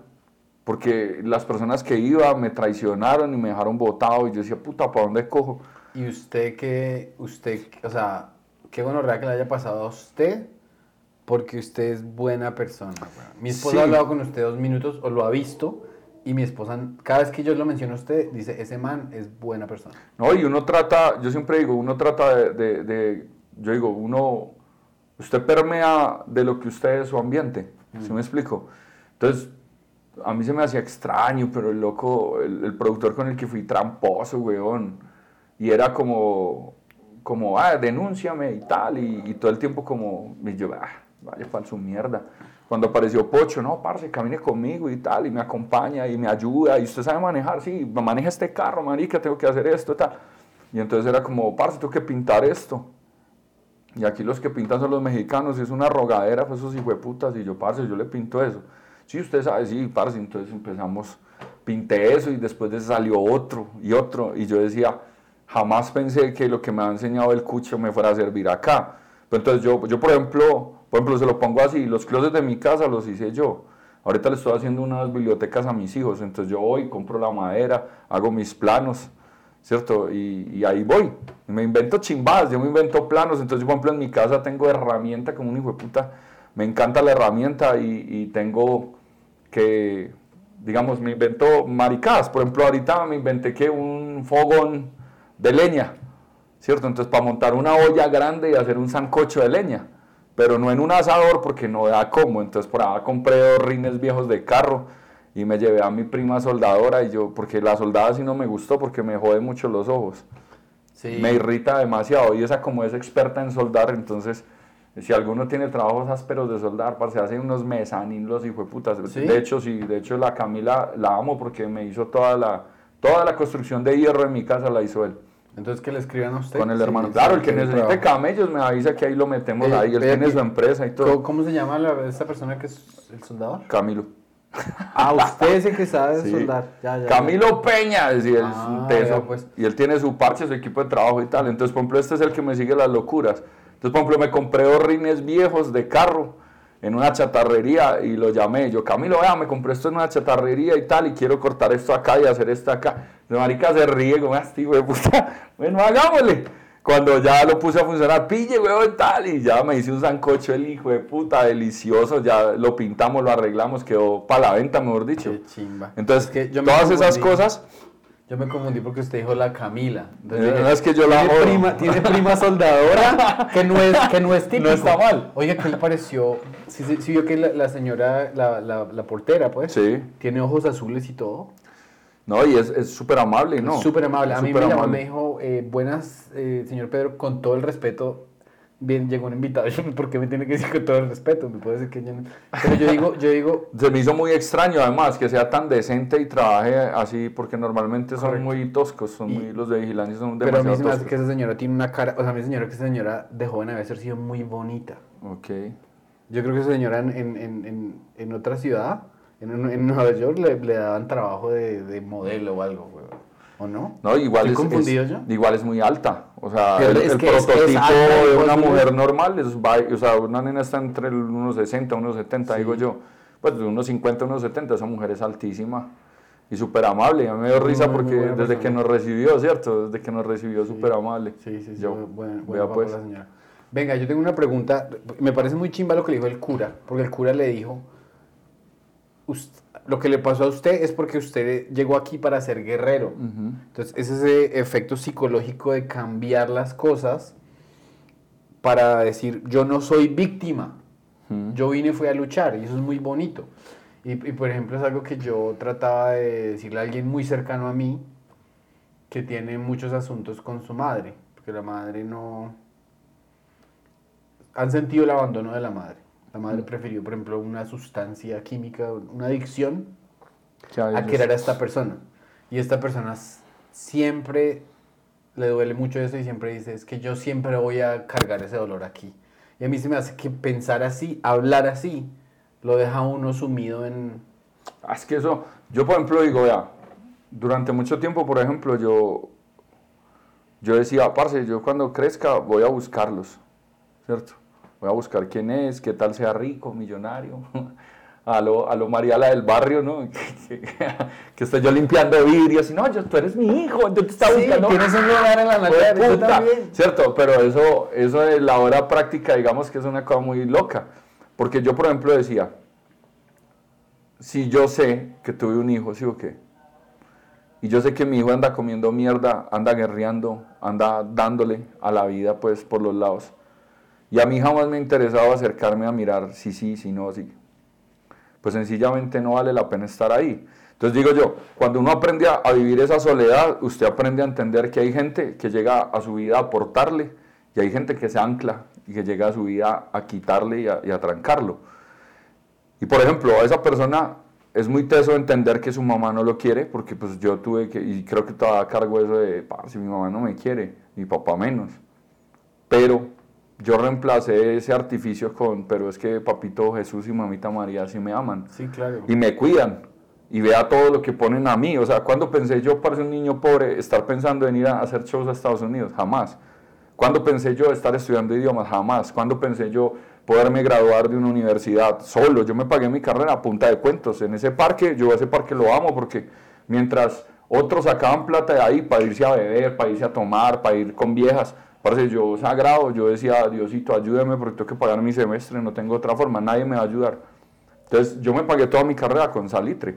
porque las personas que iba me traicionaron y me dejaron botado. Y yo decía, puta, ¿para dónde cojo? Y usted que, usted, o sea, qué bueno que le haya pasado a usted, porque usted es buena persona. Mi esposa Sí. ha hablado con usted dos minutos, o lo ha visto, Y mi esposa, cada vez que yo lo menciono a usted, dice, ese man es buena persona. No, y uno trata, yo siempre digo, uno trata de, de- de- yo digo, uno, usted permea de lo que usted es su ambiente, ¿sí me explico? Entonces, a mí se me hacía extraño, pero el loco, el, el productor con el que fui tramposo, weón, y era como, como, ah, denúnciame y tal, y, y todo el tiempo como, y yo, ah, vaya para su mierda. Cuando apareció Pocho, no, parce, camine conmigo y tal, y me acompaña y me ayuda, y usted sabe manejar, sí, maneja este carro, marica, tengo que hacer esto, tal. Y entonces era como, parce, tengo que pintar esto. Y aquí los que pintan son los mexicanos, y es una rogadera, pues esos hijueputas, y yo, parce, yo le pinto eso. Sí, usted sabe, sí, parce, entonces empezamos, pinté eso, y después de eso salió otro, y otro, y yo decía, jamás pensé que lo que me ha enseñado el cucho me fuera a servir acá. Pero entonces yo, yo por ejemplo, por ejemplo, se lo pongo así, los closets de mi casa los hice yo. Ahorita le estoy haciendo unas bibliotecas a mis hijos, entonces yo voy, compro la madera, hago mis planos, ¿cierto? Y, y ahí voy. Me invento chimbadas, yo me invento planos, entonces por ejemplo, en mi casa tengo herramienta como un hijo de puta, me encanta la herramienta y, y tengo que, digamos, me invento maricadas. Por ejemplo, ahorita me inventé que un fogón de leña, ¿cierto? Entonces, para montar una olla grande y hacer un sancocho de leña, pero no en un asador porque no da como. Entonces, por ahí compré dos rines viejos de carro y me llevé a mi prima soldadora y yo, porque la soldada sí no me gustó porque me jode mucho los ojos. Sí. Me irrita demasiado y esa como es experta en soldar, entonces si alguno tiene trabajos ásperos de soldar, parce, hace unos mezanín los hijueputas. ¿Sí? De hecho, sí, de hecho la Camila la amo porque me hizo toda la, toda la construcción de hierro en mi casa la hizo él. Entonces que le escriban a usted. Con el Sí, hermano. sí, Claro, el que necesite trabajo. camellos me avisa que ahí lo metemos Eh, ahí. Él tiene su empresa y ¿Cómo, todo. cómo se llama la, esta persona que es el soldador? Camilo. Ah, usted es el que sabe Sí. soldar. Ya, ya, ya. Camilo Peña, decía él, es Ah, un teso. ya, pues. Y él tiene su parche, su equipo de trabajo y tal. Entonces, por ejemplo, este es el que me sigue las locuras. Entonces, por ejemplo, me compré dos rines viejos de carro en una chatarrería y lo llamé. Yo, Camilo, vea, me compré esto en una chatarrería y tal, y quiero cortar esto acá y hacer esto acá. La marica se ríe como, este hijo de puta. Bueno, hagámosle. Cuando ya lo puse a funcionar, pille, weón, tal, y ya me hice un sancocho el hijo de puta, delicioso, ya lo pintamos, lo arreglamos, quedó para la venta, mejor dicho. Qué chimba. Entonces, Es que yo me todas esas cosas, Yo me confundí porque usted dijo la Camila. Eh, no, es que yo la tiene prima, tiene prima soldadora que no es, que no es típico. No está mal. Oiga, ¿qué le pareció? Sí, sí, sí vio que la, la señora, la, la, la portera, pues, sí, tiene ojos azules y todo. no, y es es súper amable, ¿no? Súper amable. A mí me llamó me dijo, eh, buenas, eh, señor Pedro, con todo el respeto. Bien, llegó un invitado. Yo, ¿por qué me tiene que decir con todo el respeto? Me puede decir que yo no. Pero yo digo, yo digo, Se me hizo muy extraño, además, que sea tan decente y trabaje así, porque normalmente son Correcto. muy toscos, son Y- muy, los de vigilancia son pero a mí demasiado se me hace que esa señora tiene una cara, o sea, a mí se señora que esa señora de joven debe haber sido muy bonita. Ok. Yo creo que esa señora en, en, en, en, otra ciudad, en, en Nueva York, le, le daban trabajo de, de modelo o algo, güey. ¿O no? No, igual ¿Estoy es, confundido es- yo? igual es muy alta. O sea, el, es el que es- es prototipo de una mujer normal es, o sea, una nena está entre el 1,60, 1,70, digo yo. Pues de 1,50, 1,70, esa mujer es altísima y súper amable. A mí me dio risa muy, porque desde que nos recibió, ¿cierto? Desde que nos recibió, súper amable. Sí, sí, sí. Yo, vea papá pues. la señora. Venga, yo tengo una pregunta. Me parece muy chimba lo que le dijo el cura, porque el cura le dijo, "Ust- lo que le pasó a usted es porque usted llegó aquí para ser guerrero. Ujú. Entonces, es ese efecto psicológico de cambiar las cosas para decir, yo no soy víctima, Ujú. yo vine fue a luchar y eso es muy bonito. Y, y, por ejemplo es algo que yo trataba de decirle a alguien muy cercano a mí que tiene muchos asuntos con su madre, porque la madre no... Han sentido el abandono de la madre. La madre prefirió, por ejemplo, una sustancia química, una adicción, a querer a esta persona. Y esta persona siempre le duele mucho eso y siempre dice, es que yo siempre voy a cargar ese dolor aquí. Y a mí se me hace que pensar así, hablar así, lo deja uno sumido en... Ah, Es que eso, yo por ejemplo digo, vea, durante mucho tiempo, por ejemplo, yo, yo decía, parce, yo cuando crezca voy a buscarlos, ¿cierto? Voy a buscar quién es, qué tal sea rico, millonario, a lo, a lo Mariala del barrio, ¿no? Que, que estoy yo limpiando vidrios y no, yo, tú eres mi hijo, yo te estaba Sí, buscando. tienes un lugar en la también. ¿Cierto? Pero eso, eso de la hora práctica, digamos que es una cosa muy loca. Porque yo, por ejemplo, decía, si yo sé que tuve un hijo, ¿sí o qué? Y yo sé que mi hijo anda comiendo mierda, anda guerreando, anda dándole a la vida pues por los lados. Y a mí jamás me ha interesado acercarme a mirar si sí, si no, si. Pues sencillamente no vale la pena estar ahí. Entonces digo yo, cuando uno aprende a, vivir esa soledad, usted aprende a entender que hay gente que llega a su vida a aportarle y hay gente que se ancla y que llega a su vida a quitarle y a, y a trancarlo. Y por ejemplo, a esa persona es muy teso entender que su mamá no lo quiere, porque pues yo tuve que, y creo que todavía cargo eso de, si mi mamá no me quiere, mi papá menos. Pero yo reemplacé ese artificio con, pero es que papito Jesús y mamita María sí me aman. Sí, claro. Y me cuidan. Y vea todo lo que ponen a mí. O sea, cuando pensé yo, para ser un niño pobre, estar pensando en ir a hacer shows a Estados Unidos? Jamás. ¿Cuándo pensé yo estar estudiando idiomas? Jamás. ¿Cuándo pensé yo poderme graduar de una universidad solo? Yo me pagué mi carrera a punta de cuentos. En ese parque, yo ese parque lo amo porque mientras otros sacaban plata de ahí para irse a beber, para irse a tomar, para ir con viejas, parece yo sagrado, yo decía, Diosito, ayúdeme porque tengo que pagar mi semestre, no tengo otra forma, nadie me va a ayudar. Entonces yo me pagué toda mi carrera con salitre.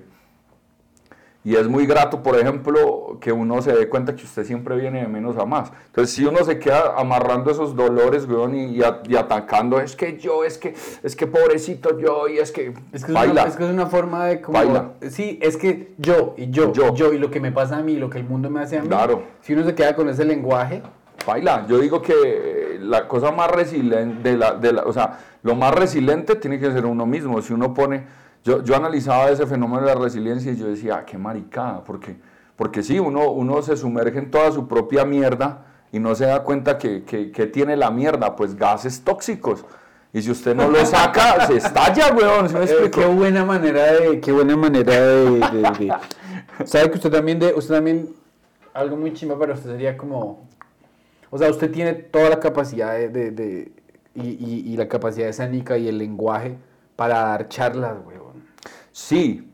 Y es muy grato, por ejemplo, que uno se dé cuenta que usted siempre viene de menos a más. Entonces, si uno se queda amarrando esos dolores, weón, y, atacando, es que yo, es que, es que pobrecito yo, y es que. Es que, baila. Es, una, es, que es una forma de. Como, baila. Sí, es que yo, y yo, yo, yo, y lo que me pasa a mí, lo que el mundo me hace a mí. Claro. Si uno se queda con ese lenguaje. Baila. Yo digo que la cosa más resiliente, de la, de la, o sea, lo más resiliente tiene que ser uno mismo. Si uno pone yo, yo analizaba ese fenómeno de la resiliencia y yo decía, ah, qué maricada, porque, porque sí, uno, uno se sumerge en toda su propia mierda y no se da cuenta que, que, que tiene la mierda, pues gases tóxicos. Y si usted no lo saca, se estalla, weón. Eh, qué buena manera de, qué buena manera de, sabe que usted también de, usted también algo muy chimba para usted sería como, o sea, usted tiene toda la capacidad de, de y, y, y, la capacidad escénica y el lenguaje para dar charlas, weón. Sí,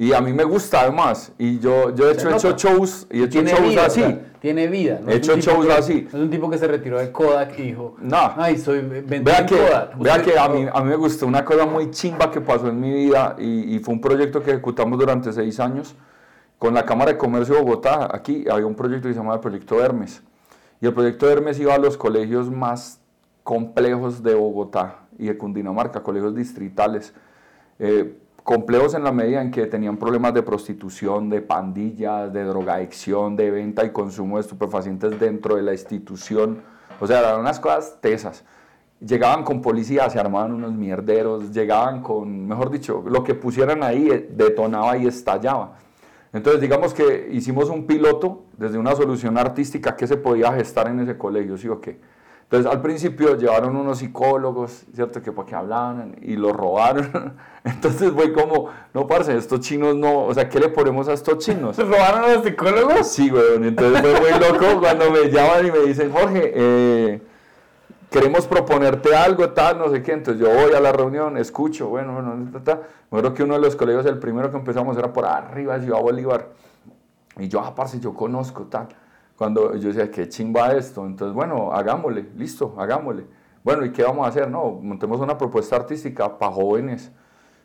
y a mí me gusta además. Y yo, yo he hecho, hecho shows y he hecho shows así. tiene vida. he hecho shows así. No es un tipo que se retiró de Kodak y dijo, no. ay, soy vea que, Kodak. Vea que a mí, a mí me gustó una cosa muy chimba que pasó en mi vida y, y, fue un proyecto que ejecutamos durante seis años con la Cámara de Comercio de Bogotá. Aquí había un proyecto que se llamaba el Proyecto Hermes. Y el Proyecto Hermes iba a los colegios más complejos de Bogotá y de Cundinamarca, colegios distritales. Eh, complejos en la medida en que tenían problemas de prostitución, de pandillas, de drogadicción, de venta y consumo de estupefacientes dentro de la institución. O sea, eran unas cosas tesas. Llegaban con policía, se armaban unos mierderos, llegaban con, mejor dicho, lo que pusieran ahí eh, detonaba y estallaba. Entonces, digamos que hicimos un piloto desde una solución artística que se podía gestar en ese colegio, ¿sí o qué? Entonces, al principio llevaron unos psicólogos, ¿cierto? Que para que hablaban y los robaron. Entonces fue como, no, parce, estos chinos no, o sea, ¿qué le ponemos a estos chinos? ¿Robaron a los psicólogos? Sí, weón. Entonces fue muy loco cuando me llaman y me dicen, Jorge, eh, queremos proponerte algo, tal, no sé qué. Entonces yo voy a la reunión, escucho, bueno, bueno, ta, Me acuerdo que uno de los colegios, el primero que empezamos era por arriba Ciudad Bolívar. Y yo, ah, parce, yo conozco, tal cuando yo decía, qué chimba esto, entonces bueno, hagámosle, listo, hagámosle. Bueno, ¿y qué vamos a hacer? No, montemos una propuesta artística para jóvenes,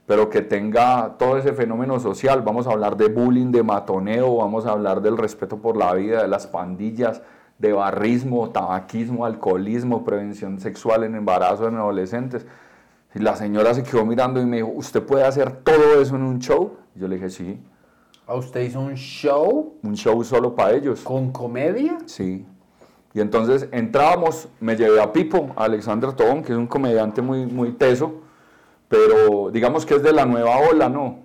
pero que tenga todo ese fenómeno social. Vamos a hablar de bullying, de matoneo, vamos a hablar del respeto por la vida, de las pandillas, de barrismo, tabaquismo, alcoholismo, prevención sexual en embarazo en adolescentes. Y la señora se quedó mirando y me dijo, ¿usted puede hacer todo eso en un show? Y yo le dije, sí. ¿A usted hizo un show? Un show solo para ellos. ¿Con comedia? Sí. Y entonces entrábamos, me llevé a Pipo, a Alexander Tobón, que es un comediante muy, muy teso, pero digamos que es de la nueva ola, ¿no?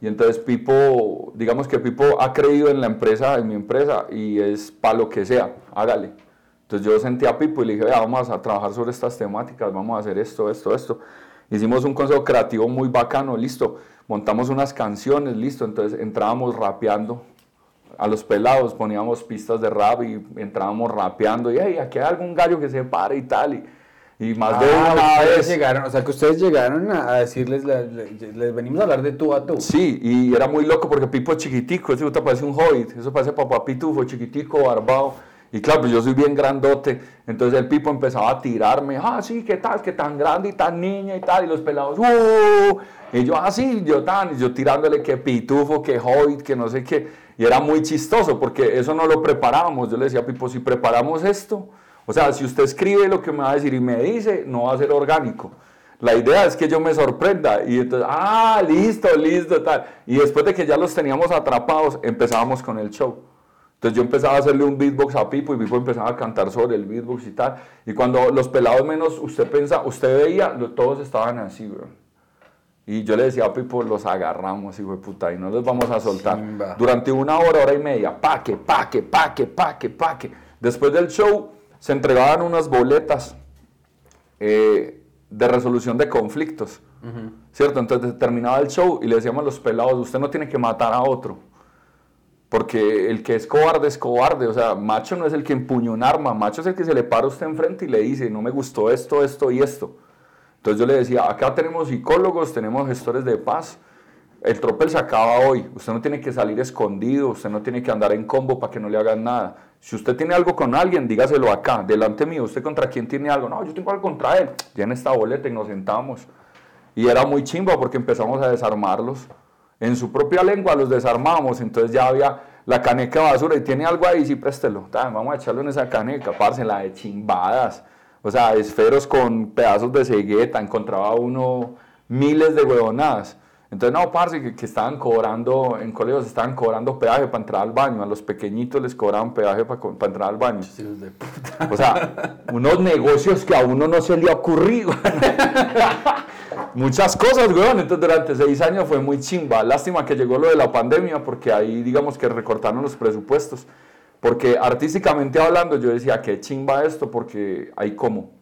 Y entonces Pipo, digamos que Pipo ha creído en la empresa, en mi empresa, y es para lo que sea, hágale. Entonces yo sentí a Pipo y le dije, vamos a trabajar sobre estas temáticas, vamos a hacer esto, esto, esto. Hicimos un consejo creativo muy bacano, listo montamos unas canciones, listo, entonces entrábamos rapeando a los pelados, poníamos pistas de rap y entrábamos rapeando y hey, aquí hay algún gallo que se pare y tal y más de ah, una vez llegaron, o sea que ustedes llegaron a decirles les, venimos a hablar de tú a tú. Sí, y era muy loco porque Pipo es chiquitico, ese puta parece un hobbit, eso parece papá pitufo, chiquitico, barbado Y claro, pues yo soy bien grandote, entonces el Pipo empezaba a tirarme, ah, sí, ¿qué tal? Que tan grande y tan niña y tal, y los pelados, ¡uh! Y yo, ah, sí, yo tan, y yo tirándole que pitufo, que hobbit, que no sé qué. Y era muy chistoso porque eso no lo preparábamos. Yo le decía a Pipo, si preparamos esto, o sea, si usted escribe lo que me va a decir y me dice, no va a ser orgánico. La idea es que yo me sorprenda y entonces, ah, listo, listo, tal. Y después de que ya los teníamos atrapados, empezábamos con el show. Entonces yo empezaba a hacerle un beatbox a Pipo y Pipo empezaba a cantar sobre el beatbox y tal. Y cuando los pelados menos, usted pensa, usted veía, todos estaban así, bro. Y yo le decía a Pipo, los agarramos, hijo de puta, y no los vamos a soltar. Durante una hora, hora y media, paque, paque, paque, paque, paque. Después del show, se entregaban unas boletas. Eh, de resolución de conflictos, ¿cierto? Entonces terminaba el show y le decíamos a los pelados, usted no tiene que matar a otro, porque el que es cobarde es cobarde, o sea, macho no es el que empuña un arma, macho es el que se le para a usted enfrente y le dice, no me gustó esto, esto y esto. Entonces yo le decía, acá tenemos psicólogos, tenemos gestores de paz, el tropel se acaba hoy, usted no tiene que salir escondido, usted no tiene que andar en combo para que no le hagan nada. Si usted tiene algo con alguien, dígaselo acá, delante mío. ¿Usted contra quién tiene algo? No, yo tengo algo contra él. Ya en esta boleta y nos sentamos. Y era muy chimba porque empezamos a desarmarlos. En su propia lengua los desarmamos. Entonces ya había la caneca basura y tiene algo ahí, sí, préstelo. vamos a echarlo en esa caneca, la de chimbadas. O sea, esferos con pedazos de cegueta. Encontraba uno miles de huevonadas. Entonces, no, parce, que, estaban cobrando, en colegios estaban cobrando peaje para entrar al baño, a los pequeñitos les cobraban peaje para, entrar al baño. O sea, unos negocios que a uno no se le ha ocurrido. Muchas cosas, weón. Entonces, durante seis años fue muy chimba. Lástima que llegó lo de la pandemia, porque ahí, digamos que recortaron los presupuestos. Porque artísticamente hablando, yo decía, qué chimba esto, porque hay como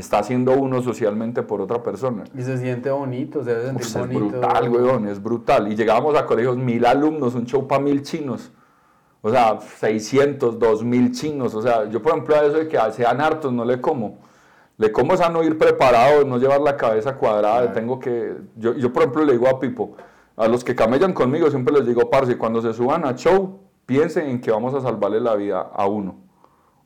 está haciendo uno socialmente por otra persona. Y se siente bonito, se debe sentir Es brutal, weón, es brutal. Y llegábamos a colegios, mil alumnos, un show para mil chinos. O sea, 600, 2000 chinos. O sea, yo por ejemplo a eso de que sean hartos no le como. Le como es a no ir preparado, no llevar la cabeza cuadrada. Tengo que... Yo, yo por ejemplo le digo a Pipo, a los que camellan conmigo siempre les digo, parce, cuando se suban a show, piensen en que vamos a salvarle la vida a uno.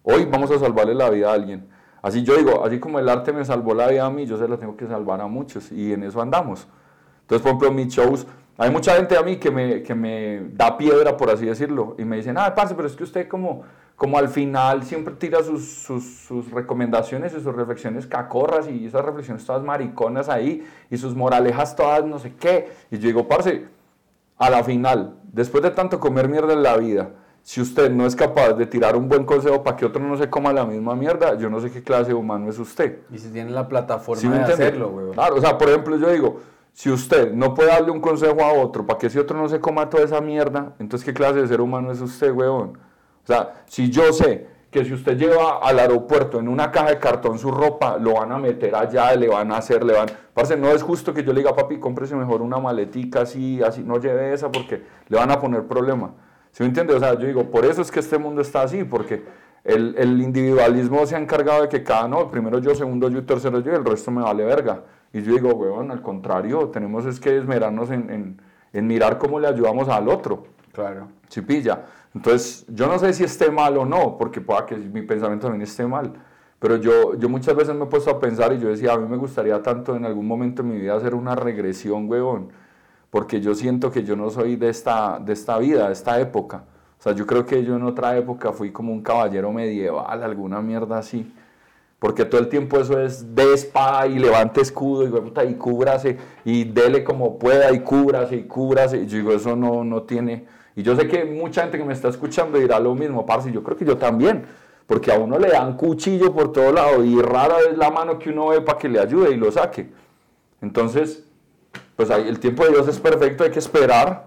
Hoy vamos a salvarle la vida a alguien. Así yo digo, así como el arte me salvó la vida a mí, yo se la tengo que salvar a muchos y en eso andamos. Entonces, por ejemplo, mis shows, hay mucha gente a mí que me, que me da piedra, por así decirlo, y me dicen, ah, parce, pero es que usted como, como al final siempre tira sus, sus, recomendaciones y sus reflexiones cacorras y esas reflexiones todas mariconas ahí y sus moralejas todas no sé qué. Y yo digo, parce, a la final, después de tanto comer mierda en la vida, si usted no es capaz de tirar un buen consejo para que otro no se coma la misma mierda, yo no sé qué clase de humano es usted. Y si tiene la plataforma de hacerlo, güey. Claro, o sea, por ejemplo, yo digo, si usted no puede darle un consejo a otro para que si otro no se coma toda esa mierda, entonces qué clase de ser humano es usted, weón. O sea, si yo sé que si usted lleva al aeropuerto en una caja de cartón su ropa, lo van a meter allá, le van a hacer, le van... Parce, no es justo que yo le diga, papi, cómprese mejor una maletica así, así, no lleve esa porque le van a poner problema. ¿Sí me entiende? O sea, yo digo, por eso es que este mundo está así, porque el, el individualismo se ha encargado de que cada no, primero yo, segundo yo y tercero yo, y el resto me vale verga. Y yo digo, weón, al contrario, tenemos es que esmerarnos en, en, en mirar cómo le ayudamos al otro. Claro. ¿Sí pilla? Entonces, yo no sé si esté mal o no, porque pueda que mi pensamiento también esté mal. Pero yo, yo muchas veces me he puesto a pensar y yo decía, a mí me gustaría tanto en algún momento en mi vida hacer una regresión, weón porque yo siento que yo no soy de esta, de esta vida, de esta época. O sea, yo creo que yo en otra época fui como un caballero medieval, alguna mierda así. Porque todo el tiempo eso es de espada y levante escudo y, y cúbrase y dele como pueda y cúbrase y cúbrase. Y yo digo, eso no, no tiene... Y yo sé que mucha gente que me está escuchando dirá lo mismo, parce, yo creo que yo también. Porque a uno le dan cuchillo por todo lado y rara es la mano que uno ve para que le ayude y lo saque. Entonces, pues ahí el tiempo de Dios es perfecto, hay que esperar,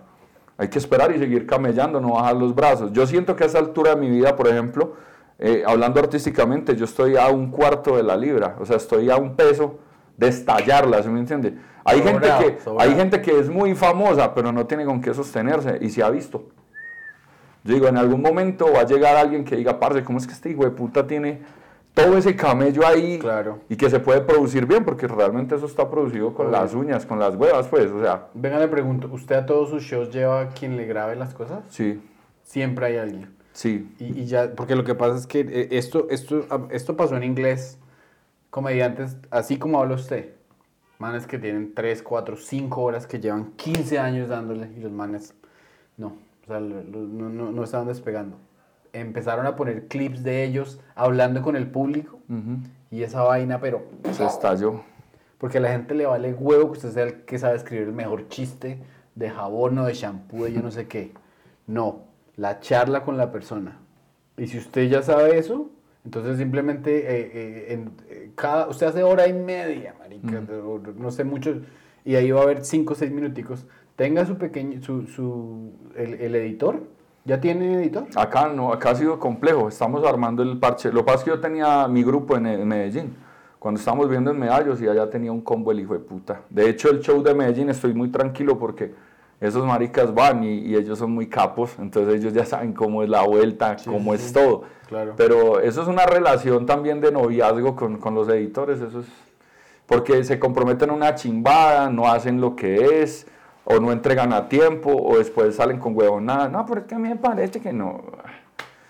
hay que esperar y seguir camellando, no bajar los brazos. Yo siento que a esa altura de mi vida, por ejemplo, eh, hablando artísticamente, yo estoy a un cuarto de la libra, o sea, estoy a un peso de estallarla, ¿se me entiende? Hay, gente que, hay gente que es muy famosa, pero no tiene con qué sostenerse y se ha visto. Yo digo, en algún momento va a llegar alguien que diga, parce, ¿cómo es que este hijo de puta tiene todo ese camello ahí claro. y que se puede producir bien, porque realmente eso está producido con las uñas, con las huevas, pues, o sea. Venga, le pregunto, ¿usted a todos sus shows lleva a quien le grabe las cosas? Sí. Siempre hay alguien. Sí. Y, y ya, porque lo que pasa es que eh, esto, esto, esto pasó en inglés. Comediantes, así como habla usted. Manes que tienen 3, 4, 5 horas que llevan 15 años dándole y los manes no, o sea, no, no, no estaban despegando. Empezaron a poner clips de ellos hablando con el público Ujú. y esa vaina, pero Se estalló. porque a la gente le vale huevo que usted sea el que sabe escribir el mejor chiste de jabón o de shampoo, de yo no sé qué. No, la charla con la persona. Y si usted ya sabe eso, entonces simplemente eh, eh, en, eh, cada, usted hace hora y media, marica, o no sé mucho, y ahí va a haber cinco o seis minuticos. Tenga su pequeño, su, su, el, el editor, ¿ya tiene editor? Acá no, acá ha sido complejo. Estamos armando el parche. Lo que pasa es que yo tenía mi grupo en, Medellín. Cuando estábamos viendo en Medallos y allá tenía un combo el hijo de puta. De hecho, el show de Medellín estoy muy tranquilo porque esos maricas van y, y ellos son muy capos. Entonces ellos ya saben cómo es la vuelta, Sí, cómo sí, es todo. Claro. Pero eso es una relación también de noviazgo con, con los editores. Eso es porque se comprometen a una chimbada, no hacen lo que es, o no entregan a tiempo, o después salen con huevonada. No, pero es que a mí me parece que no.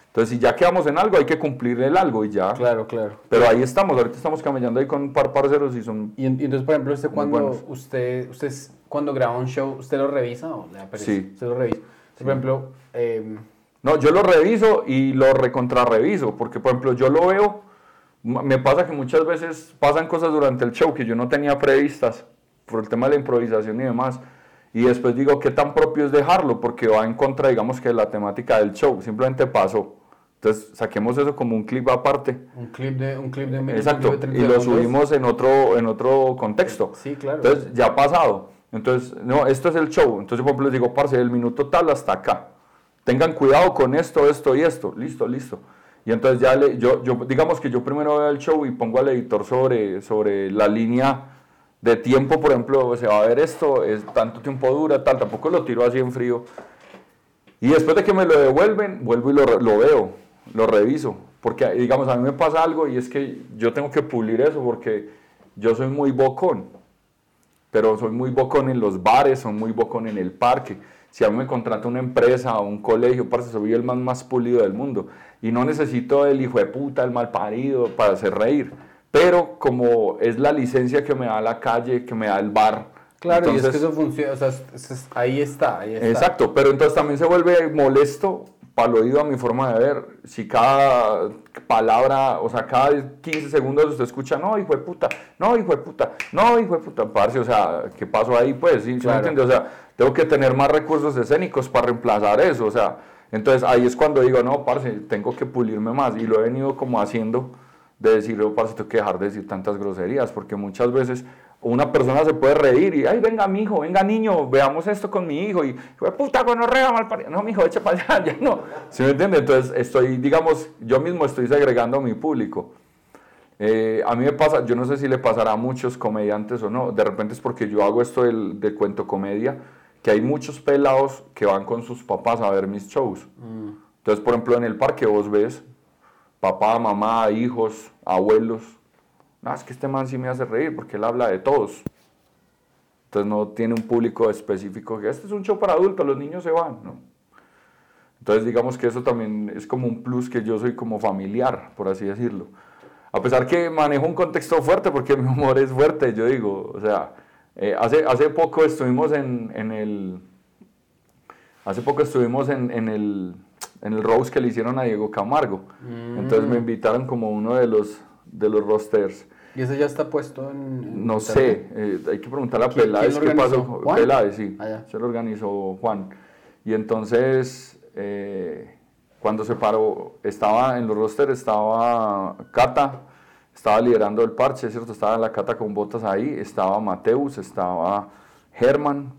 Entonces, si ya quedamos en algo, hay que cumplir el algo y ya. Claro, claro. Pero ahí estamos, ahorita estamos camellando ahí con un par parceros y son... Y, en- y entonces, por ejemplo, usted cuando usted, usted cuando graba un show, ¿usted lo revisa o le da pereza? Sí. Usted lo revisa. Entonces, Por ejemplo, em, No, yo lo reviso y lo recontrarreviso, porque por ejemplo yo lo veo, me pasa que muchas veces pasan cosas durante el show que yo no tenía previstas por el tema de la improvisación y demás, y después digo, ¿qué tan propio es dejarlo? Porque va en contra, digamos que de la temática del show, simplemente pasó. Entonces saquemos eso como un clip aparte. un clip de un clip de Exacto, de 30 y lo subimos en otro, en otro contexto. Sí, claro. Entonces ya ha pasado. Entonces, no, esto es el show. Entonces, por ejemplo, les digo, parce, del minuto tal hasta acá. Tengan cuidado con esto, esto y esto. Listo, listo. Y entonces ya le, yo, yo, digamos que yo primero veo el show y pongo al editor sobre, sobre la línea de tiempo, por ejemplo, se va a ver esto, es tanto tiempo dura, tal, tampoco lo tiro así en frío. Y después de que me lo devuelven, vuelvo y lo, lo veo, lo reviso. Porque, digamos, a mí me pasa algo y es que yo tengo que pulir eso porque yo soy muy bocón. Pero soy muy bocón en los bares, soy muy bocón en el parque. Si a mí me contrata una empresa o un colegio, parce, soy el más, más pulido del mundo. Y no necesito el hijo de puta, el mal parido para hacer reír. Pero como es la licencia que me da la calle, que me da el bar. Claro, y es que entonces- eso funciona, o sea, ahí está, ahí está. Exacto, pero entonces también se vuelve molesto para el oído a mi forma de ver. Si cada palabra, o sea, cada 15 segundos usted escucha, no, hijo de puta, no, hijo de puta, no, hijo de puta, parce, o sea, ¿qué pasó ahí? Pues, ¿sí, ¿Sí me Claro. entiende? O sea, tengo que tener más recursos escénicos para reemplazar eso, o sea, entonces ahí es cuando digo, no, parce, tengo que pulirme más, y lo he venido como haciendo, de decir, oh, parce, tengo que dejar de decir tantas groserías, porque muchas veces una persona se puede reír y, ay, venga, mi hijo, venga, niño, veamos esto con mi hijo. Y, puta, gonorrea, mal parido. No, mi hijo, echa para allá, ya no. ¿Sí me entiende? Entonces, estoy, digamos, yo mismo estoy segregando a mi público. Eh, a mí me pasa, yo no sé si le pasará a muchos comediantes o no, de repente es porque yo hago esto del, de cuento comedia, que hay muchos pelados que van con sus papás a ver mis shows. Mm. Entonces, por ejemplo, en el parque vos ves papá, mamá, hijos, abuelos. No, es que este man sí me hace reír porque él habla de todos. Entonces no tiene un público específico que este es un show para adultos, los niños se van. Entonces digamos que eso también es como un plus que yo soy como familiar, por así decirlo. A pesar que manejo un contexto fuerte porque mi humor es fuerte, yo digo, o sea, eh, hace, hace poco estuvimos en, en el... Hace poco estuvimos en, en el, en el roast que le hicieron a Diego Camargo. Entonces me invitaron como uno de los, de los rosters. Y eso ya está puesto en... en No sé, eh, hay que preguntarle a ¿Quién- Peláez qué pasó. ¿Juan? Peláez, sí, Ah, ya. se lo organizó Juan. Y entonces, eh, cuando se paró, estaba en los rosters, estaba Cata, estaba liderando el parche, ¿cierto? Estaba la Cata con botas ahí, estaba Mateus, estaba Germán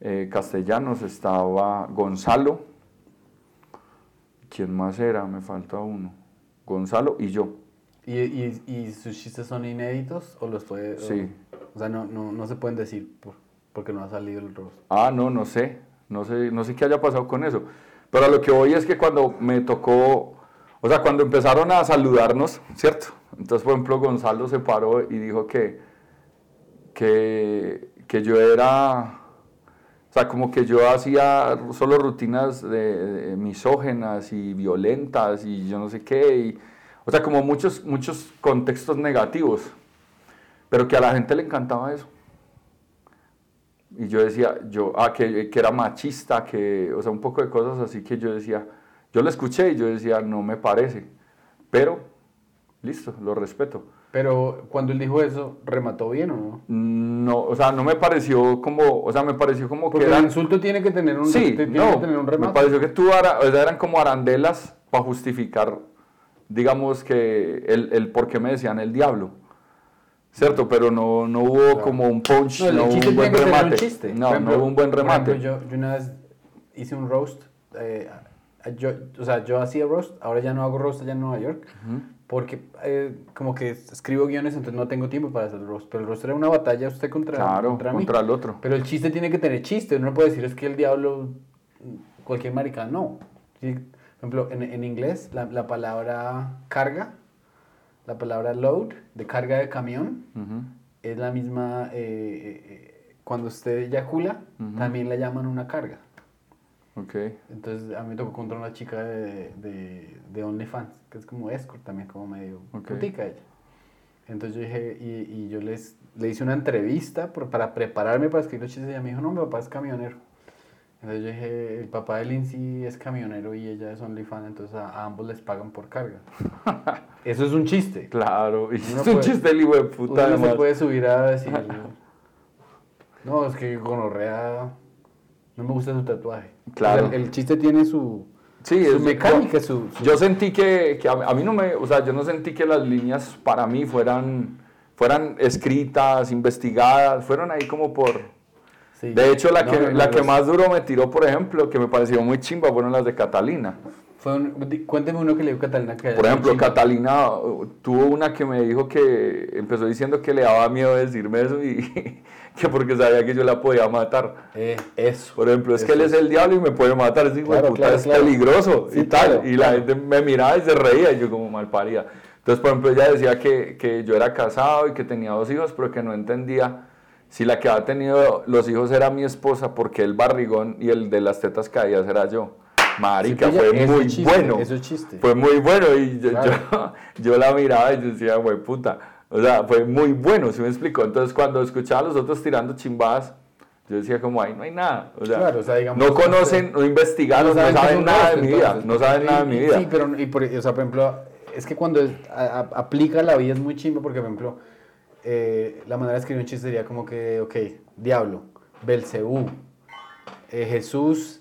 eh, Castellanos, estaba Gonzalo. ¿Quién más era? Me falta uno. Gonzalo y yo. ¿Y, y, y sus chistes son inéditos o los puede...? Sí. O, sea, no, no, no se pueden decir por- porque no ha salido el rostro. Ah, no, no sé. No sé, no sé qué haya pasado con eso. Pero a lo que voy es que cuando me tocó, o sea, cuando empezaron a saludarnos, ¿cierto? Entonces, por ejemplo, Gonzalo se paró y dijo que, que, que yo era, sea, como que yo hacía solo rutinas de misógenas y violentas y yo no sé qué. Y, o sea, como muchos, muchos contextos negativos. Pero que a la gente le encantaba eso. Y yo decía, yo, ah, que, que era machista, que, o sea, un poco de cosas así que yo decía, yo lo escuché y yo decía, no me parece. Pero, listo, lo respeto. Pero cuando él dijo eso, ¿remató bien o no? No, o sea, no me pareció como, o sea, me pareció como Porque que el insulto tiene que tener un, Sí, tiene no, que tener un me remate. pareció que tú ara- o sea, eran como arandelas para justificar, digamos que el, el por qué me decían el diablo. ¿Cierto? Pero no, no hubo como un punch, No, hubo un buen remate. un chiste. No, ejemplo- no hubo un buen ejemplo, remate. yo, yo una vez hice un roast. eh, yo, o sea, yo hacía roast, ahora ya no hago roast allá en Nueva York. Porque eh, como que escribo guiones, entonces no tengo tiempo para hacer el roast. Pero el roast era una batalla usted contra, Claro, contra mí. contra el otro. Pero el chiste tiene que tener chiste. Uno no puede decir es que el diablo, cualquier marica, no. Sí, Por ejemplo, en, en inglés, la, la palabra carga, la palabra load, de carga de camión, Ujú. es la misma, eh, eh, cuando usted eyacula, también le llaman una carga. Ok. Entonces a mí me tocó contra una chica de, de, de OnlyFans, que es como escort también, como medio Ok. putica ella. Entonces yo dije, y, y yo les, le hice una entrevista por- para prepararme para escribir los chistes y ella me dijo, no, mi papá es camionero. Entonces yo dije, el papá de Lindsay es camionero y ella es OnlyFans, entonces a, a ambos les pagan por carga. Eso es un chiste. Claro, y Uno es un puede- chiste el hijo de Uno puta no se puede subir a decir, no, es que gonorrea, no me gusta su tatuaje. Claro. El, el chiste tiene su, Sí, su es- mecánica, su, su- Yo sentí que, que a, a mí no me, o sea, yo no sentí que las líneas para mí fueran, fueran escritas, investigadas, fueron ahí como por... sí. De hecho, la, No, que, no, no, la que más duro me tiró, por ejemplo, que me pareció muy chimba, fueron las de Catalina. Fue un- di- cuénteme uno que le dio Catalina que Por ejemplo. Catalina uh, tuvo una que me dijo que empezó diciendo que le daba miedo decirme eso y que porque sabía que yo la podía matar. Eh, eso. Por ejemplo, es que él es el diablo y me puede matar. Ese hijo de Claro, puta claro, es claro. peligroso Sí, y tal. y la gente me miraba y se reía y yo como mal paría. Entonces, por ejemplo, ella decía que, que yo era casado y que tenía dos hijos, pero que no entendía si la que había tenido los hijos era mi esposa, porque el barrigón y el de las tetas caídas era yo. Marica, Sí, fue eso muy chiste, bueno. eso es chiste. Fue muy bueno y yo, Claro. yo, yo la miraba y yo decía, güey, puta. O sea, fue muy bueno, ¿sí me explico? Entonces, cuando escuchaba a los otros tirando chimbadas, yo decía como, ahí no hay nada. O sea, Claro, o sea, digamos, no no conocen, no investigaron, no saben, es un nada de mi vida. entonces, No saben y- nada de mi vida. Sí, pero, y por, o sea, por ejemplo, es que cuando es- a- a- aplica la vida es muy chimba porque, por ejemplo, eh, la manera de escribir un chiste sería como que, ok, diablo, Belcebú, eh, Jesús,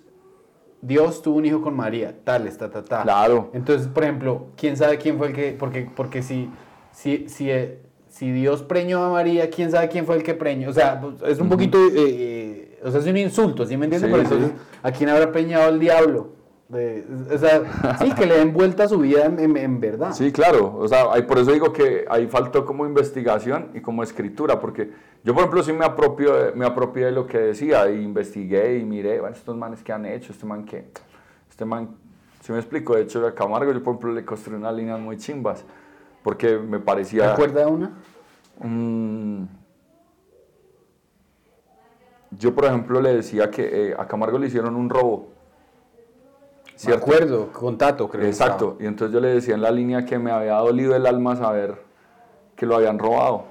Dios tuvo un hijo con María, tales, ta, ta, ta. Claro. Entonces, por ejemplo, ¿quién sabe quién fue el que, porque, porque si, si, si, eh, si Dios preñó a María, ¿quién sabe quién fue el que preñó? O sea, pues, es un poquito, eh, eh, o sea, es un insulto, ¿sí me entiendes? Sí, Pero entonces, sí. ¿a quién habrá preñado el diablo? De- o sea, sí, que le den vuelta a su vida en, en- en verdad. Sí, claro. O sea, ahí- por eso digo que ahí faltó como investigación y como escritura, porque yo, por ejemplo, sí me apropio, de- me apropié de lo que decía y investigué y miré, bueno, estos manes que han hecho, este man que, este man, si me explico, de hecho, a Camargo yo, por ejemplo, le construí unas líneas muy chimbas, porque me ¿Te parecía... acuerdas de una? Mm, yo, por ejemplo, le decía que eh, a Camargo le hicieron un robo. Me ¿cierto? acuerdo, con Tato, creo. Exacto. Y entonces yo le decía en la línea que me había dolido el alma saber que lo habían robado.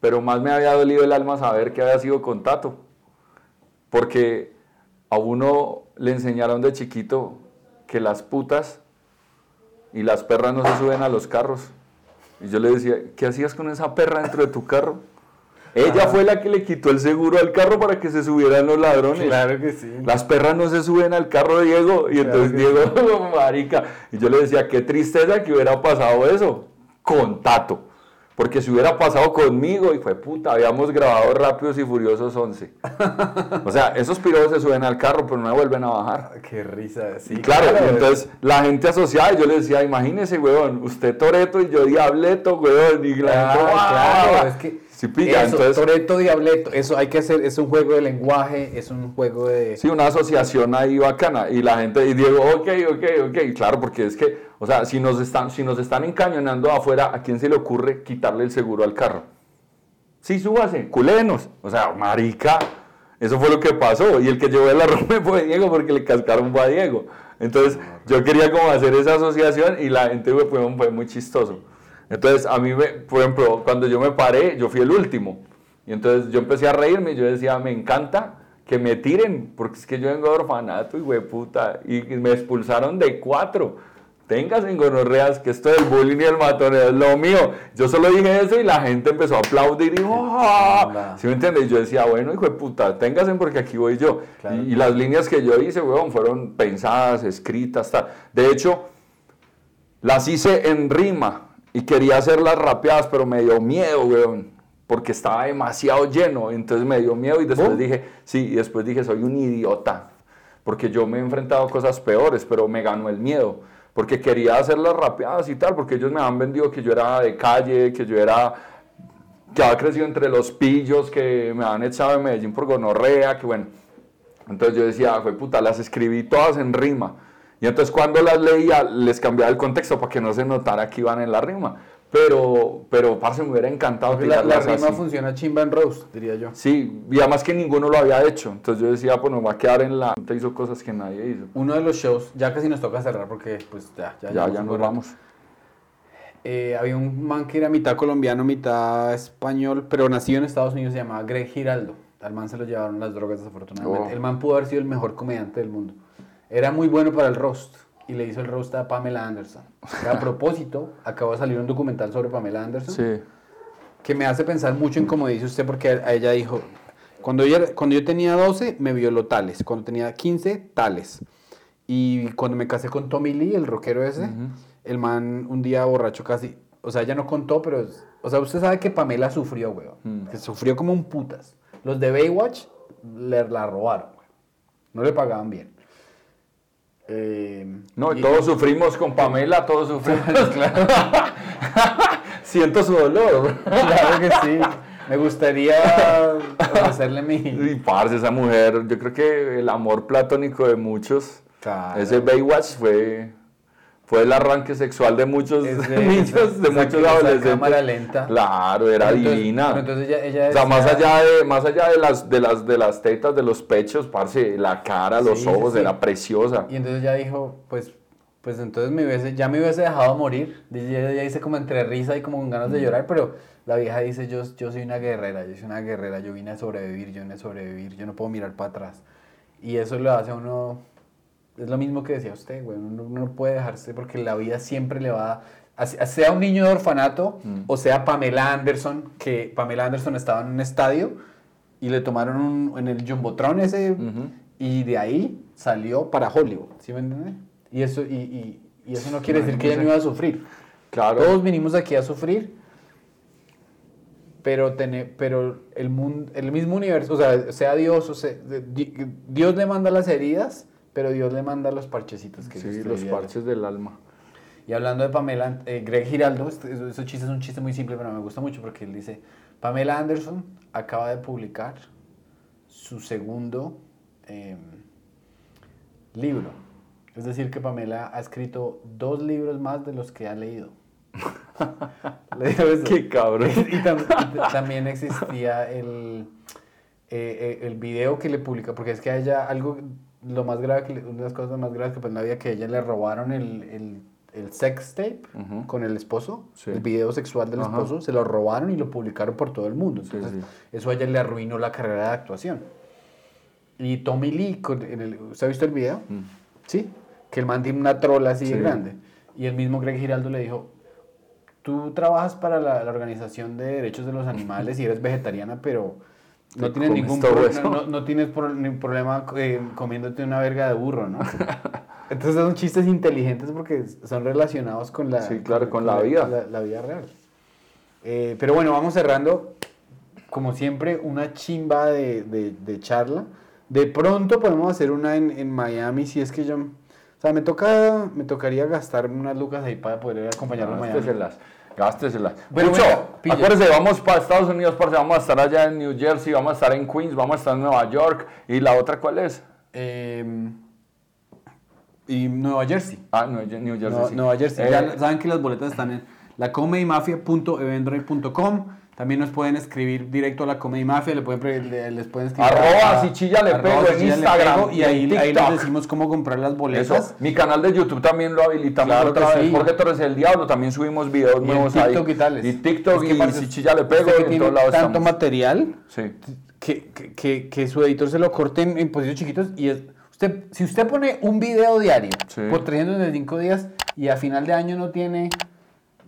Pero más me había dolido el alma saber que había sido con Tato. Porque a uno le enseñaron de chiquito que las putas y las perras no se suben a los carros. Y yo le decía, ¿qué hacías con esa perra dentro de tu carro? Ella fue la que le quitó el seguro al carro para que se subieran los ladrones. Claro que sí. Las perras no se suben al carro de Diego. Y Claro entonces Diego, marica. Y yo le decía, qué tristeza que hubiera pasado eso con Tato. Porque si hubiera pasado conmigo, y fue puta, habíamos grabado Rápidos y Furiosos 11. O sea, esos piros se suben al carro, pero no me vuelven a bajar. Ah, Qué risa, sí. Y claro, entonces la gente asociada, yo le decía, imagínese, weón, usted Toreto y yo Diableto, weón. Y la Claro, gente, "Ah". claro, es que Sí, pilla, eso, entonces- Toreto Diableto, eso hay que hacer, es un juego de lenguaje, es un juego de... Sí, una asociación ahí bacana. Y la gente, y Diego, ok, ok, ok, claro, porque es que, o sea, si nos están, si nos están encañonando afuera, ¿a quién se le ocurre quitarle el seguro al carro? Sí, súbase, culénos. O sea, marica. Eso fue lo que pasó. Y el que llevó el arroz fue Diego porque le cascaron fue a Diego. Entonces yo quería como hacer esa asociación y la gente fue, fue muy chistoso. Entonces a mí, me, por ejemplo, cuando yo me paré, yo fui el último. Y entonces yo empecé a reírme y yo decía, me encanta que me tiren, porque es que yo vengo de orfanato y güey puta, y me expulsaron de cuatro. Tengas en gonorreas que esto del bullying y el matón es lo mío. Yo solo dije eso y la gente empezó a aplaudir y ¡oh! ¿Sí me entiendes? Y yo decía, bueno, hijo de puta, ténganse porque aquí voy yo. Y, las líneas que yo hice, weón, fueron pensadas, escritas, tal. De hecho, las hice en rima y quería hacerlas rapeadas, pero me dio miedo, weón porque estaba demasiado lleno, entonces me dio miedo y después dije, sí, y después dije, soy un idiota, porque yo me he enfrentado a cosas peores, pero me ganó el miedo, porque quería hacerlas rapeadas y tal, porque ellos me han vendido que yo era de calle, que yo era, que había crecido entre los pillos, que me han echado de Medellín por gonorrea, que bueno, entonces yo decía, fue puta, las escribí todas en rima, y entonces cuando las leía les cambiaba el contexto para que no se notara que iban en la rima. Pero, pero, parce, me hubiera encantado que La, la rima funciona chimba en roast, diría yo. Sí, y además que ninguno lo había hecho. Entonces yo decía, pues me va a quedar en la... Te hizo cosas que nadie hizo. Uno de los shows, ya casi nos toca cerrar porque pues ya, ya, ya, ya nos vamos. Eh, había un man que era mitad colombiano, mitad español, pero nacido en Estados Unidos, se llamaba Greg Giraldo. Al man se lo llevaron las drogas desafortunadamente. Oh. El man pudo haber sido el mejor comediante del mundo. Era muy bueno para el roast y le hizo el roast a Pamela Anderson. A propósito, acaba de salir un documental sobre Pamela Anderson sí. que me hace pensar mucho en cómo dice usted, porque a ella dijo, cuando, ella, cuando yo tenía 12 me violó tales, cuando tenía 15 tales. Y cuando me casé con Tommy Lee, el rockero ese, el man un día borracho casi, o sea, ella no contó, pero, o sea, usted sabe que Pamela sufrió, weón, mm. que sufrió como un putas. Los de Baywatch le la robaron, no le pagaban bien. Eh, no, todos sufrimos con Pamela, todos sufrimos. claro. Siento su dolor. Claro que sí. Me gustaría hacerle mi. Y parce, esa mujer, yo creo que el amor platónico de muchos. Ese Baywatch fue fue el arranque sexual de muchos niños, de muchos adolescentes. cámara lenta. Claro, era divina. entonces ella, o sea, más allá de más allá de las de las de las tetas, de los pechos, parce, la cara, los ojos, era preciosa. Y entonces ya dijo, pues pues entonces me hubiese, ya me hubiese dejado morir. Ella dice como entre risa y como con ganas de mm. llorar, pero la vieja dice, yo, yo soy una guerrera, yo soy una guerrera, yo vine a sobrevivir, yo vine a sobrevivir, yo no puedo mirar para atrás. Y eso lo hace a uno es lo mismo que decía usted, güey. Uno, no puede dejarse porque la vida siempre le va a, sea un niño de orfanato mm. o sea Pamela Anderson, que Pamela Anderson estaba en un estadio y le tomaron un, en el Jumbotron ese y de ahí salió para Hollywood, ¿sí me entiende? Y eso, y, y, eso no quiere decir que ella no iba a sufrir. Claro. Todos vinimos aquí a sufrir, pero, pero el, mundo, el mismo universo, o sea, sea Dios, o sea, Dios le manda las heridas pero Dios le manda los parchecitos que Sí, los parches del alma. Y hablando de Pamela, eh, Greg Giraldo, ese chiste es un chiste muy simple, pero me gusta mucho porque él dice, Pamela Anderson acaba de publicar su segundo em, libro. Es decir, que Pamela ha escrito dos libros más de los que ha leído. Le digo eso. Qué cabrón. y, también existía el, eh, eh, el video que le publica, porque es que a ella algo lo más grave, que, una de las cosas más graves que pues no había que a ella le robaron el, el, el sex tape con el esposo, el video sexual del esposo, se lo robaron y lo publicaron por todo el mundo. Entonces, eso a ella le arruinó la carrera de actuación. Y Tommy Lee, con, en el, ¿usted ha visto el video? Mm. Sí, que el man tiene una trola así de grande. Y el mismo Greg Giraldo le dijo, tú trabajas para la, la Organización de Derechos de los Animales y eres vegetariana, pero no tienes ningún no, no, tienes problema eh, comiéndote una verga de burro, ¿no? Entonces son chistes inteligentes porque son relacionados con la, sí, claro, con, la, vida. La, vida real. Eh, pero bueno, vamos cerrando. Como siempre, una chimba de, de, charla. De pronto podemos hacer una en, en, Miami si es que yo... O sea, me, toca, me tocaría gastar unas lucas ahí para poder acompañarlo a Miami. Gástesela. Bueno, Mucho. acuérdese, vamos para Estados Unidos, parce, vamos a estar allá en New Jersey, vamos a estar en Queens, vamos a estar en Nueva York. ¿Y la otra cuál es? Em, y Nueva Jersey. Ah, New Jersey. Nueva Jersey. ya eh, saben que las boletas están en lacomedymafia.eventbrite.com. También nos pueden escribir directo a la Comedy Mafia, le pueden, le- les pueden escribir Arroba a- si chilla le pego en le Instagram pego, y ahí, ahí les decimos cómo comprar las boletas. Eso. Mi canal de YouTube también lo habilitamos Claro otra vez. sí. Jorge Torres el Diablo, también subimos videos Y en nuevos TikTok ahí. y tales. Y TikTok Es que, y si chilla le pego, en todos lados tanto estamos. material Sí. que, que, su editor se lo corte en, en posiciones chiquitos y es, usted, si usted pone un video diario Sí. por 365 días y a final de año no tiene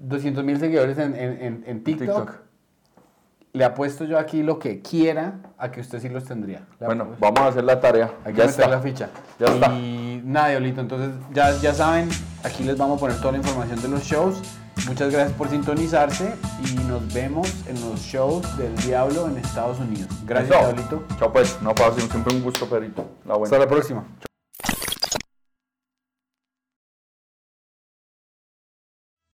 200 mil seguidores en, en, TikTok. Le apuesto yo aquí lo que quiera a que usted sí los tendría. Le Bueno, apuesto. vamos a hacer la tarea. Hay que ya está. la ficha. Ya está. Y nada, Diablito. Entonces, ya, ya saben, aquí les vamos a poner toda la información de los shows. Muchas gracias por sintonizarse y nos vemos en los shows del Diablo en Estados Unidos. Gracias, Eso. Diablito. Chao pues, no pasa, siempre un gusto, perito. La buena. Hasta la próxima.